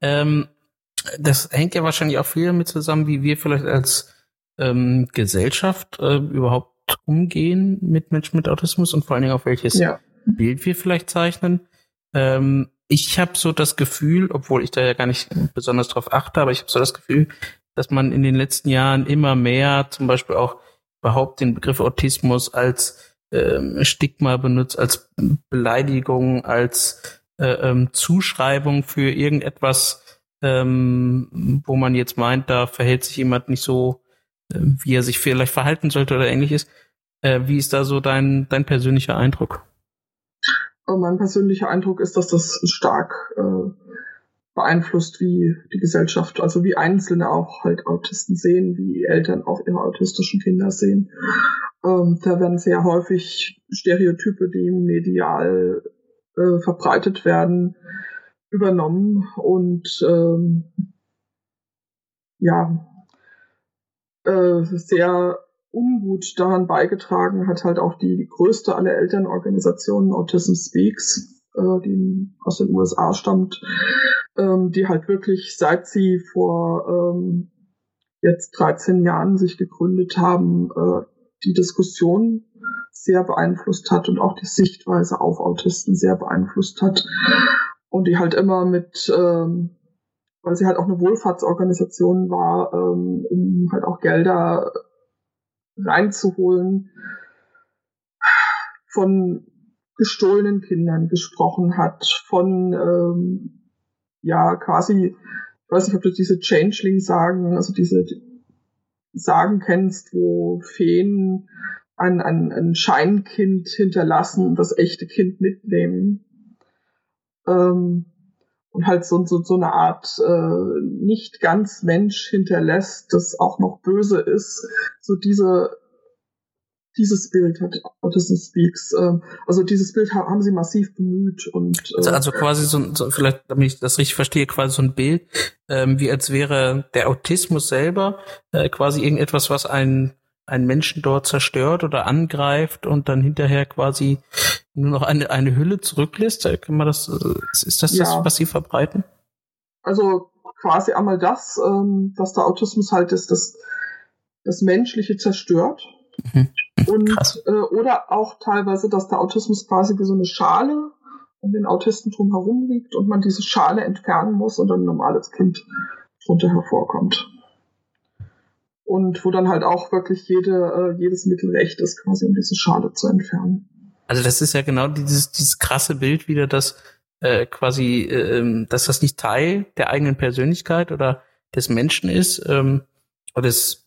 Ähm, das hängt ja wahrscheinlich auch viel damit zusammen, wie wir vielleicht als ähm, Gesellschaft äh, überhaupt umgehen mit Menschen mit Autismus und vor allen Dingen auf welches ja. Bild wir vielleicht zeichnen. Ähm, ich habe so das Gefühl, obwohl ich da ja gar nicht besonders drauf achte, aber ich habe so das Gefühl, dass man in den letzten Jahren immer mehr zum Beispiel auch überhaupt den Begriff Autismus als ähm, Stigma benutzt, als Beleidigung, als äh, ähm, Zuschreibung für irgendetwas ähm, wo man jetzt meint, da verhält sich jemand nicht so, äh, wie er sich vielleicht verhalten sollte oder ähnliches. Äh, wie ist da so dein, dein persönlicher Eindruck? Mein persönlicher Eindruck ist, dass das stark äh, beeinflusst, wie die Gesellschaft, also wie Einzelne auch halt Autisten sehen, wie Eltern auch ihre autistischen Kinder sehen. Ähm, da werden sehr häufig Stereotype, die medial äh, verbreitet werden, übernommen und ähm, ja, äh, sehr ungut daran beigetragen hat halt auch die größte aller Elternorganisationen, Autism Speaks, äh, die aus den USA stammt, ähm, die halt wirklich, seit sie vor ähm, jetzt 13 Jahren sich gegründet haben, äh, die Diskussion sehr beeinflusst hat und auch die Sichtweise auf Autisten sehr beeinflusst hat. Und die halt immer mit, ähm, weil sie halt auch eine Wohlfahrtsorganisation war, ähm, um halt auch Gelder reinzuholen, von gestohlenen Kindern gesprochen hat, von ähm, ja quasi, ich weiß nicht, ob du diese Changeling sagen, also diese Sagen kennst, wo Feen ein, ein, ein Scheinkind hinterlassen und das echte Kind mitnehmen. Ähm, und halt so, so, so eine Art äh, nicht ganz Mensch hinterlässt, das auch noch böse ist. So diese dieses Bild hat Autism Speaks. Äh, also dieses Bild haben sie massiv bemüht und äh, also, also quasi so, so, vielleicht, damit ich das richtig verstehe, quasi so ein Bild, ähm, wie als wäre der Autismus selber äh, quasi irgendetwas, was einen einen Menschen dort zerstört oder angreift und dann hinterher quasi nur noch eine, eine Hülle zurücklässt? Kann man das, äh, ist das ja. das, was Sie verbreiten? Also quasi einmal das, ähm, dass der Autismus halt ist, das, das Menschliche zerstört. Mhm. Und, äh, oder auch teilweise, dass der Autismus quasi wie so eine Schale um den Autisten drum herum liegt und man diese Schale entfernen muss und ein normales Kind drunter hervorkommt und wo dann halt auch wirklich jede, äh, jedes Mittel recht ist, quasi um diese Schale zu entfernen. Also das ist ja genau dieses, dieses krasse Bild wieder, dass äh, quasi, äh, dass das nicht Teil der eigenen Persönlichkeit oder des Menschen ist. Ähm, und das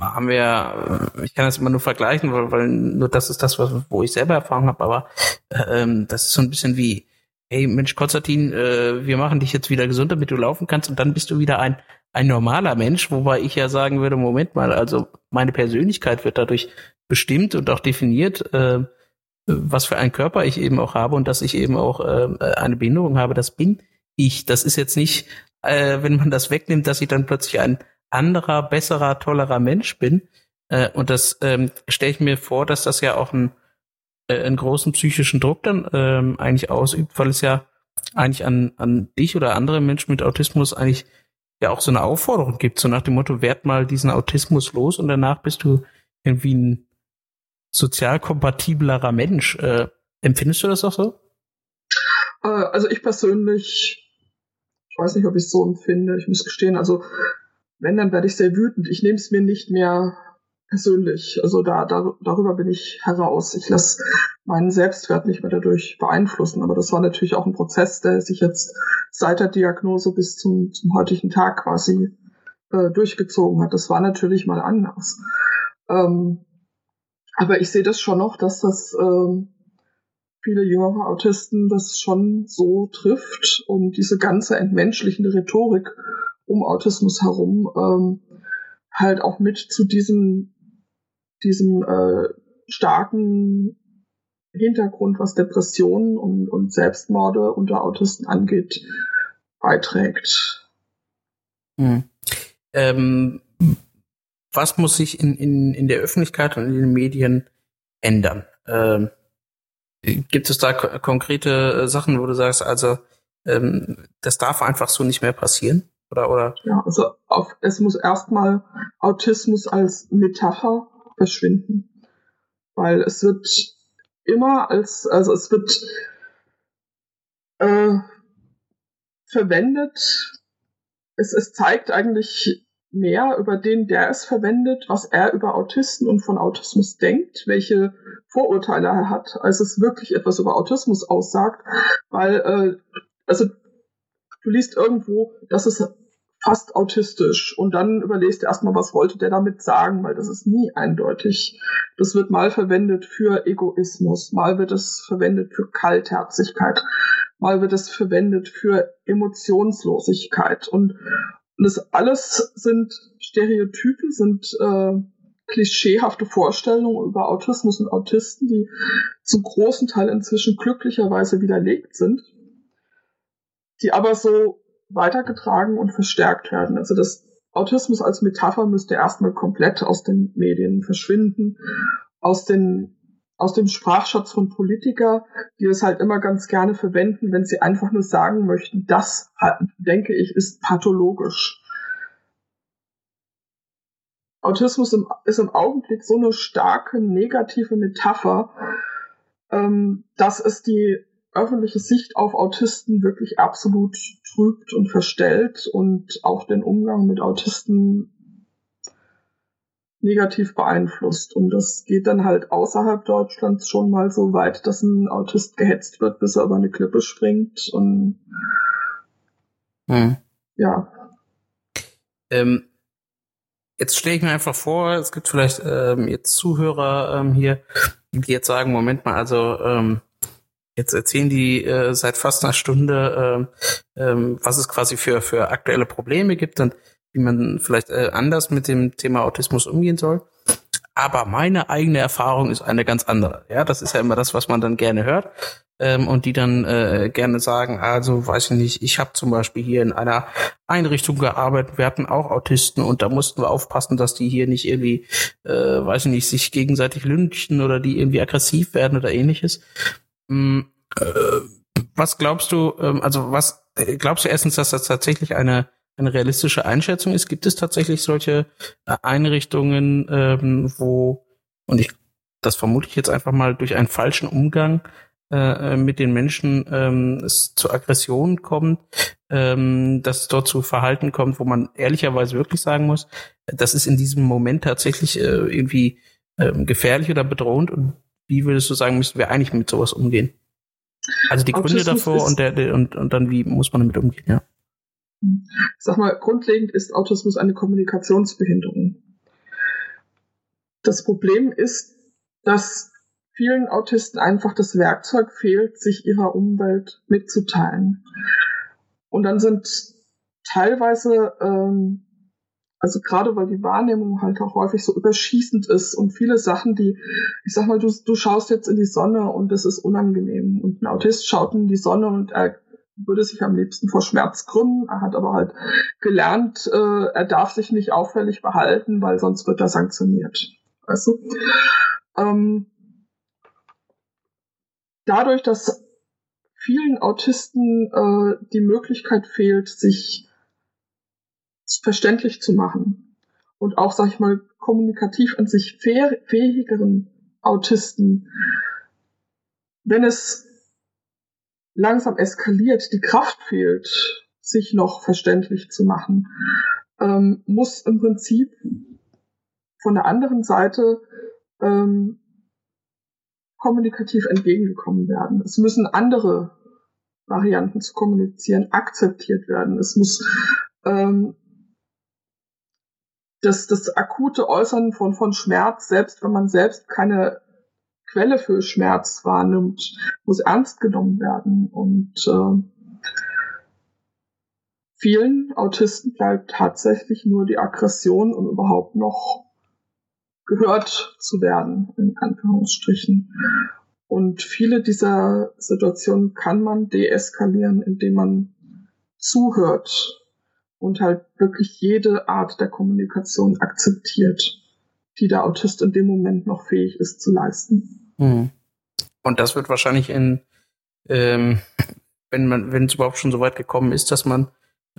haben wir, äh, ich kann das immer nur vergleichen, weil, weil nur das ist das, was, wo ich selber Erfahrung habe, aber äh, ähm, das ist so ein bisschen wie, hey Mensch, Konstantin, äh, wir machen dich jetzt wieder gesund, damit du laufen kannst und dann bist du wieder ein ein normaler Mensch, wobei ich ja sagen würde, Moment mal, also meine Persönlichkeit wird dadurch bestimmt und auch definiert, äh, was für einen Körper ich eben auch habe und dass ich eben auch äh, eine Behinderung habe, das bin ich. Das ist jetzt nicht, äh, wenn man das wegnimmt, dass ich dann plötzlich ein anderer, besserer, tollerer Mensch bin. Äh, und das ähm, stelle ich mir vor, dass das ja auch ein, äh, einen großen psychischen Druck dann ähm, eigentlich ausübt, weil es ja eigentlich an, an dich oder andere Menschen mit Autismus eigentlich ja auch so eine Aufforderung gibt, so nach dem Motto, werd mal diesen Autismus los und danach bist du irgendwie ein sozial kompatiblerer Mensch. Äh, empfindest du das auch so? Äh, also ich persönlich, ich weiß nicht, ob ich es so empfinde, ich muss gestehen, also wenn, dann werde ich sehr wütend. Ich nehme es mir nicht mehr persönlich. Also da, da darüber bin ich heraus. Ich lasse meinen Selbstwert nicht mehr dadurch beeinflussen. Aber das war natürlich auch ein Prozess, der sich jetzt seit der Diagnose bis zum, zum heutigen Tag quasi äh, durchgezogen hat. Das war natürlich mal anders. Ähm, aber ich sehe das schon noch, dass das ähm, viele jüngere Autisten das schon so trifft und diese ganze entmenschlichende Rhetorik um Autismus herum ähm, halt auch mit zu diesem diesem äh, starken Hintergrund, was Depressionen und, und Selbstmorde unter Autisten angeht, beiträgt. Hm. Ähm, was muss sich in, in, in der Öffentlichkeit und in den Medien ändern? Ähm, gibt es da konkrete Sachen, wo du sagst, also ähm, das darf einfach so nicht mehr passieren? Oder, oder? Ja, also auf, es muss erstmal Autismus als Metapher verschwinden. Weil es wird immer als, also es wird äh, verwendet, es, es zeigt eigentlich mehr über den, der es verwendet, was er über Autisten und von Autismus denkt, welche Vorurteile er hat, als es wirklich etwas über Autismus aussagt, weil äh, also du liest irgendwo, das ist fast autistisch und dann überlegst du erstmal, was wollte der damit sagen, weil das ist nie eindeutig. Das wird mal verwendet für Egoismus, mal wird es verwendet für Kaltherzigkeit, mal wird es verwendet für Emotionslosigkeit und das alles sind Stereotype, sind äh, klischeehafte Vorstellungen über Autismus und Autisten, die zum großen Teil inzwischen glücklicherweise widerlegt sind, die aber so weitergetragen und verstärkt werden. Also das Autismus als Metapher müsste erstmal komplett aus den Medien verschwinden, aus den aus dem Sprachschatz von Politiker, die es halt immer ganz gerne verwenden, wenn sie einfach nur sagen möchten, das, denke ich, ist pathologisch. Autismus ist im Augenblick so eine starke negative Metapher, ähm, dass es die öffentliche Sicht auf Autisten wirklich absolut trübt und verstellt und auch den Umgang mit Autisten negativ beeinflusst. Und das geht dann halt außerhalb Deutschlands schon mal so weit, dass ein Autist gehetzt wird, bis er über eine Klippe springt. Und hm. ja. Ähm, jetzt stelle ich mir einfach vor, es gibt vielleicht ähm, jetzt Zuhörer ähm, hier, die jetzt sagen, Moment mal, also ähm, Jetzt erzählen die äh, seit fast einer Stunde, äh, äh, was es quasi für, für aktuelle Probleme gibt und wie man vielleicht äh, anders mit dem Thema Autismus umgehen soll. Aber meine eigene Erfahrung ist eine ganz andere. Ja, das ist ja immer das, was man dann gerne hört. Ähm, und die dann äh, gerne sagen, also weiß ich nicht, ich habe zum Beispiel hier in einer Einrichtung gearbeitet, wir hatten auch Autisten und da mussten wir aufpassen, dass die hier nicht irgendwie, äh, weiß ich nicht, sich gegenseitig lynchen oder die irgendwie aggressiv werden oder ähnliches. Hm, äh, was glaubst du, ähm, also was äh, glaubst du erstens, dass das tatsächlich eine, eine realistische Einschätzung ist? Gibt es tatsächlich solche äh, Einrichtungen, ähm, wo, und ich, das vermute ich jetzt einfach mal durch einen falschen Umgang äh, mit den Menschen ähm, es zu Aggressionen kommt, ähm, dass es dort zu Verhalten kommt, wo man ehrlicherweise wirklich sagen muss, das ist in diesem Moment tatsächlich äh, irgendwie ähm, gefährlich oder bedrohend und wie würdest du sagen, müssen wir eigentlich mit sowas umgehen? Also die Gründe davor und, der, der, und, und dann wie muss man damit umgehen, ja? Ich sag mal, grundlegend ist Autismus eine Kommunikationsbehinderung. Das Problem ist, dass vielen Autisten einfach das Werkzeug fehlt, sich ihrer Umwelt mitzuteilen. Und dann sind teilweise ähm, also gerade weil die Wahrnehmung halt auch häufig so überschießend ist und viele Sachen, die, ich sag mal, du, du schaust jetzt in die Sonne und das ist unangenehm. Und ein Autist schaut in die Sonne und er würde sich am liebsten vor Schmerz krümmen. Er hat aber halt gelernt, äh, er darf sich nicht auffällig behalten, weil sonst wird er sanktioniert. Weißt du? Ähm, dadurch, dass vielen Autisten äh, die Möglichkeit fehlt, sich verständlich zu machen. Und auch, sag ich mal, kommunikativ an sich fähigeren Autisten, wenn es langsam eskaliert, die Kraft fehlt, sich noch verständlich zu machen, ähm, muss im Prinzip von der anderen Seite ähm, kommunikativ entgegengekommen werden. Es müssen andere Varianten zu kommunizieren akzeptiert werden. Es muss ähm, das, das akute Äußern von, von Schmerz, selbst wenn man selbst keine Quelle für Schmerz wahrnimmt, muss ernst genommen werden. Und äh, vielen Autisten bleibt tatsächlich nur die Aggression, um überhaupt noch gehört zu werden, in Anführungsstrichen. Und viele dieser Situationen kann man deeskalieren, indem man zuhört und halt wirklich jede Art der Kommunikation akzeptiert, die der Autist in dem Moment noch fähig ist zu leisten. Mhm. Und das wird wahrscheinlich in, ähm, wenn man, wenn es überhaupt schon so weit gekommen ist, dass man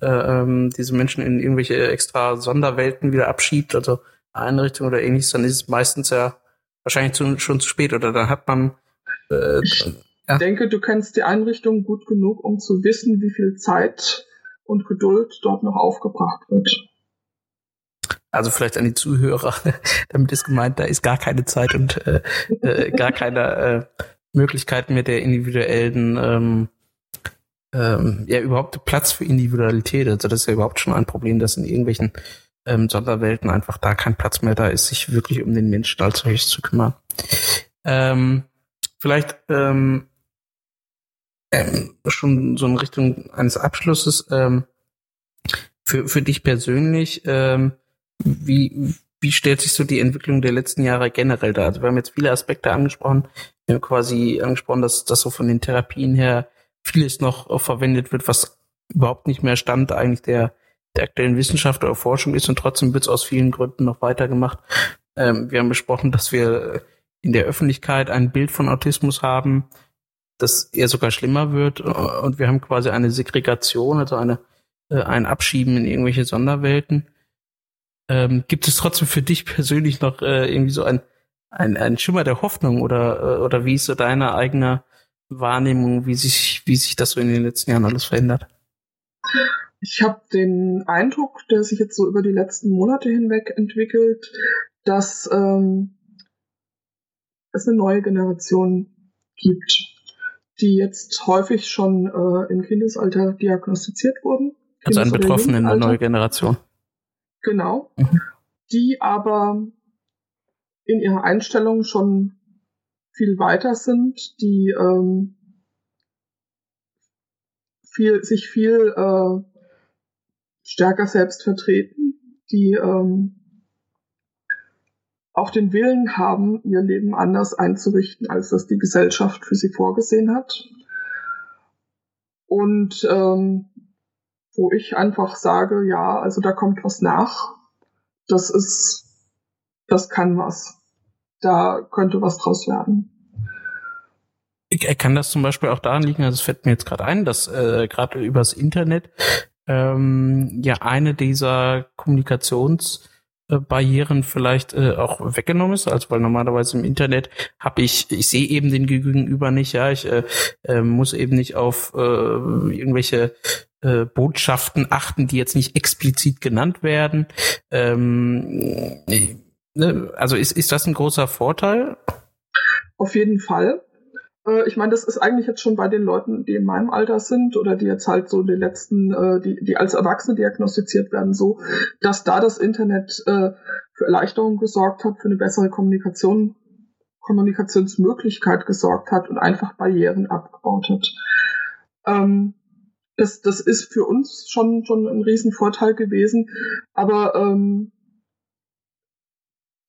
äh, ähm, diese Menschen in irgendwelche extra Sonderwelten wieder abschiebt, also Einrichtungen oder ähnliches, dann ist es meistens ja wahrscheinlich zu, schon zu spät oder dann hat man äh, ich ja. denke, du kennst die Einrichtung gut genug, um zu wissen, wie viel Zeit und Geduld dort noch aufgebracht wird. Also vielleicht an die Zuhörer, damit ist gemeint, da ist gar keine Zeit und äh, äh, gar keine äh, Möglichkeiten mit der individuellen ähm, ähm, ja überhaupt Platz für Individualität. Also das ist ja überhaupt schon ein Problem, dass in irgendwelchen ähm, Sonderwelten einfach da kein Platz mehr da ist, sich wirklich um den Menschen als solches zu kümmern. Ähm, vielleicht ähm, ähm, schon so in Richtung eines Abschlusses ähm, für, für dich persönlich, ähm, wie, wie stellt sich so die Entwicklung der letzten Jahre generell dar? Also wir haben jetzt viele Aspekte angesprochen. Wir haben quasi angesprochen, dass, dass so von den Therapien her vieles noch verwendet wird, was überhaupt nicht mehr Stand eigentlich der, der aktuellen Wissenschaft oder Forschung ist und trotzdem wird es aus vielen Gründen noch weitergemacht. Ähm, wir haben besprochen, dass wir in der Öffentlichkeit ein Bild von Autismus haben, das eher sogar schlimmer wird und wir haben quasi eine Segregation, also eine, äh, ein Abschieben in irgendwelche Sonderwelten. Ähm, gibt es trotzdem für dich persönlich noch äh, irgendwie so ein, ein, ein Schimmer der Hoffnung oder, äh, oder wie ist so deine eigene Wahrnehmung, wie sich, wie sich das so in den letzten Jahren alles verändert? Ich habe den Eindruck, der sich jetzt so über die letzten Monate hinweg entwickelt, dass ähm, es eine neue Generation gibt, die jetzt häufig schon äh, im Kindesalter diagnostiziert wurden. Also ein Betroffenen, eine neue Generation. Genau. Mhm. Die aber in ihrer Einstellung schon viel weiter sind, die ähm, viel, sich viel äh, stärker selbst vertreten, die ähm, auch den Willen haben, ihr Leben anders einzurichten, als das die Gesellschaft für sie vorgesehen hat. Und ähm, wo ich einfach sage, ja, also da kommt was nach. Das ist, das kann was. Da könnte was draus werden. Ich kann das zum Beispiel auch daran liegen, also es fällt mir jetzt gerade ein, dass äh, gerade übers Internet ähm, ja eine dieser Kommunikations- Barrieren vielleicht äh, auch weggenommen ist, also weil normalerweise im Internet habe ich, ich sehe eben den Gegenüber nicht, ja, ich äh, äh, muss eben nicht auf äh, irgendwelche äh, Botschaften achten, die jetzt nicht explizit genannt werden. Ähm, ne, also ist, ist das ein großer Vorteil? Auf jeden Fall. Äh, ich meine, das ist eigentlich jetzt schon bei den Leuten, die in meinem Alter sind oder die jetzt halt so die letzten, äh, die, die als Erwachsene diagnostiziert werden, so, dass da das Internet für Erleichterung gesorgt hat, für eine bessere Kommunikation, Kommunikationsmöglichkeit gesorgt hat und einfach Barrieren abgebaut hat. Ähm, das, das ist für uns schon, schon ein Riesenvorteil gewesen. Aber ähm,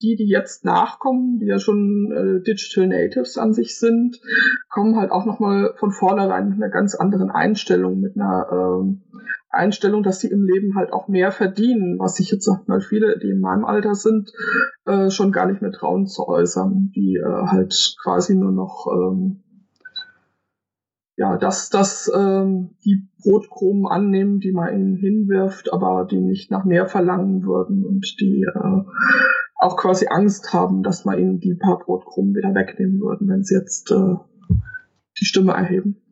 die, die jetzt nachkommen, die ja schon äh, Digital Natives an sich sind, kommen halt auch nochmal von vornherein mit einer ganz anderen Einstellung, mit einer ähm, Einstellung, dass sie im Leben halt auch mehr verdienen, was sich jetzt mal viele, die in meinem Alter sind, äh, schon gar nicht mehr trauen zu äußern, die äh, halt quasi nur noch ähm, ja, dass, dass ähm, die Brotkrumen annehmen, die man ihnen hinwirft, aber die nicht nach mehr verlangen würden und die äh, auch quasi Angst haben, dass man ihnen die paar Brotkrumen wieder wegnehmen würden, wenn sie jetzt äh, die Stimme erheben.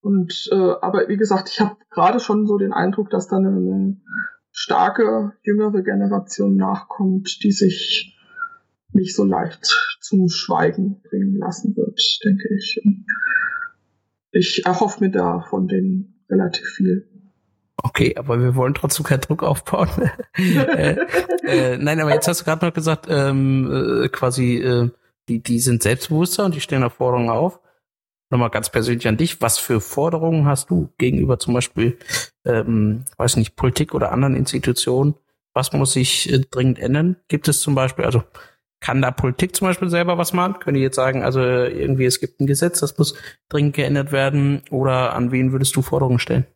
Und äh, aber wie gesagt, ich habe gerade schon so den Eindruck, dass da eine, eine starke jüngere Generation nachkommt, die sich nicht so leicht zum Schweigen bringen lassen wird, denke ich. Ich erhoffe mir da von denen relativ viel. Okay, aber wir wollen trotzdem keinen Druck aufbauen. äh, äh, nein, aber jetzt hast du gerade noch gesagt, ähm, äh, quasi, äh, die, die sind selbstbewusster und die stellen auf Forderungen auf. Nochmal ganz persönlich an dich, was für Forderungen hast du gegenüber zum Beispiel, ähm, weiß nicht, Politik oder anderen Institutionen? Was muss sich äh, dringend ändern? Gibt es zum Beispiel, also kann da Politik zum Beispiel selber was machen? Können die jetzt sagen, also irgendwie es gibt ein Gesetz, das muss dringend geändert werden? Oder an wen würdest du Forderungen stellen?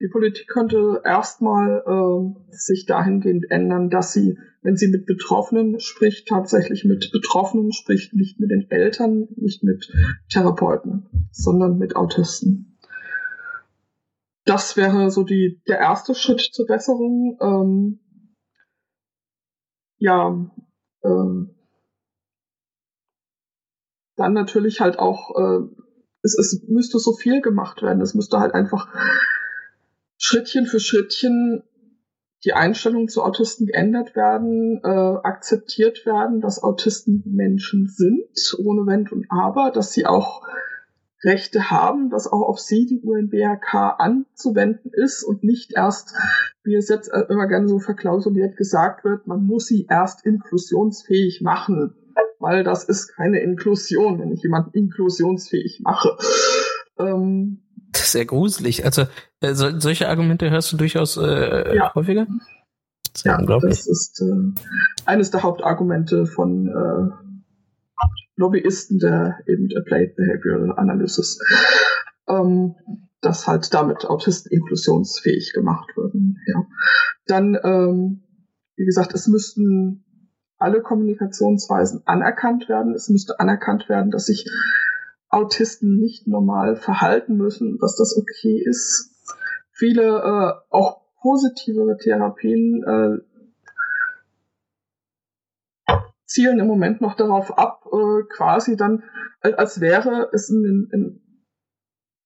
Die Politik könnte erstmal äh, sich dahingehend ändern, dass sie, wenn sie mit Betroffenen spricht, tatsächlich mit Betroffenen spricht, nicht mit den Eltern, nicht mit Therapeuten, sondern mit Autisten. Das wäre so die, der erste Schritt zur Besserung. Ähm, ja, ähm, dann natürlich halt auch, äh, es, es müsste so viel gemacht werden. Es müsste halt einfach Schrittchen für Schrittchen die Einstellung zu Autisten geändert werden, äh, akzeptiert werden, dass Autisten Menschen sind, ohne Wenn und Aber, dass sie auch Rechte haben, dass auch auf sie die UNBRK anzuwenden ist und nicht erst, wie es jetzt immer gerne so verklausuliert gesagt wird, man muss sie erst inklusionsfähig machen, weil das ist keine Inklusion, wenn ich jemanden inklusionsfähig mache. Ähm, das ist sehr gruselig. Also äh, so, solche Argumente hörst du durchaus äh, ja. häufiger? Das ja, das ist äh, eines der Hauptargumente von äh, Lobbyisten der eben Applied Behavioral Analysis, ähm, dass halt damit Autisten inklusionsfähig gemacht würden. Ja. Dann, ähm, wie gesagt, es müssten alle Kommunikationsweisen anerkannt werden. Es müsste anerkannt werden, dass sich Autisten nicht normal verhalten müssen, dass das okay ist. Viele äh, auch positivere Therapien äh, zielen im Moment noch darauf ab, äh, quasi dann, als wäre es ein, ein,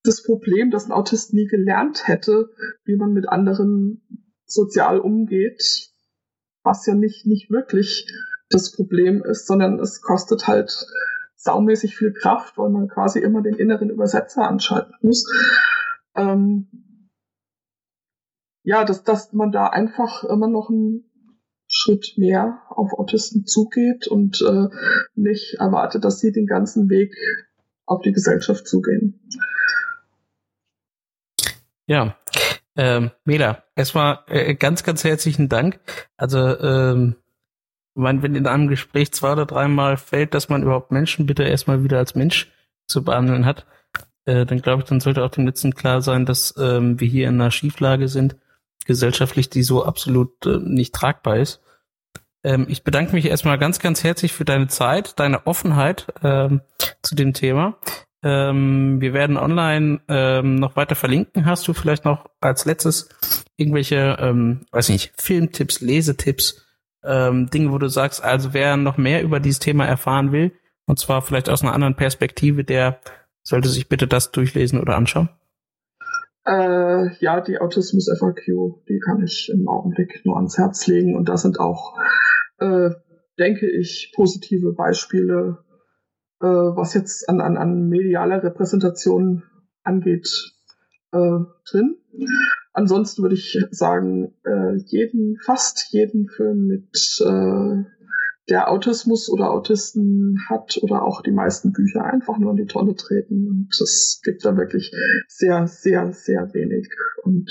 das Problem, dass ein Autist nie gelernt hätte, wie man mit anderen sozial umgeht, was ja nicht, nicht wirklich das Problem ist, sondern es kostet halt saumäßig viel Kraft, weil man quasi immer den inneren Übersetzer anschalten muss. Ähm, ja, dass, dass man da einfach immer noch einen Schritt mehr auf Autisten zugeht und äh, nicht erwartet, dass sie den ganzen Weg auf die Gesellschaft zugehen. Ja, ähm, Mela, erstmal äh, ganz, ganz herzlichen Dank. Also ähm, ich meine, wenn in einem Gespräch zwei oder dreimal fällt, dass man überhaupt Menschen bitte erstmal wieder als Mensch zu behandeln hat, äh, dann glaube ich, dann sollte auch dem Letzten klar sein, dass ähm, wir hier in einer Schieflage sind, gesellschaftlich, die so absolut äh, nicht tragbar ist. Ähm, ich bedanke mich erstmal ganz, ganz herzlich für deine Zeit, deine Offenheit ähm, zu dem Thema. Ähm, wir werden online ähm, noch weiter verlinken. Hast du vielleicht noch als letztes irgendwelche, ähm, weiß nicht, Filmtipps, Lesetipps, ähm, Dinge, wo du sagst, also wer noch mehr über dieses Thema erfahren will, und zwar vielleicht aus einer anderen Perspektive, der sollte sich bitte das durchlesen oder anschauen? Äh, ja, die Autismus FAQ, die kann ich im Augenblick nur ans Herz legen und da sind auch, äh, denke ich, positive Beispiele, äh, was jetzt an, an, an medialer Repräsentation angeht, äh, drin. Ansonsten würde ich sagen, äh, jeden, fast jeden Film mit äh, der Autismus oder Autisten hat oder auch die meisten Bücher einfach nur in die Tonne treten. Und es gibt da wirklich sehr, sehr, sehr wenig. Und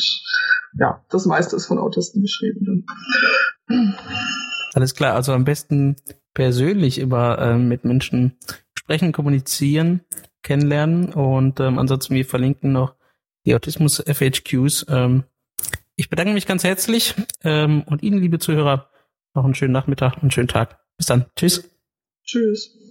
ja, das meiste ist von Autisten geschrieben. Dann. Alles klar, also am besten persönlich über äh, mit Menschen sprechen, kommunizieren, kennenlernen und ähm, ansonsten wir verlinken noch die Autismus FHQs. Ähm, ich bedanke mich ganz herzlich ähm, und Ihnen, liebe Zuhörer, noch einen schönen Nachmittag, einen schönen Tag. Bis dann. Tschüss. Tschüss.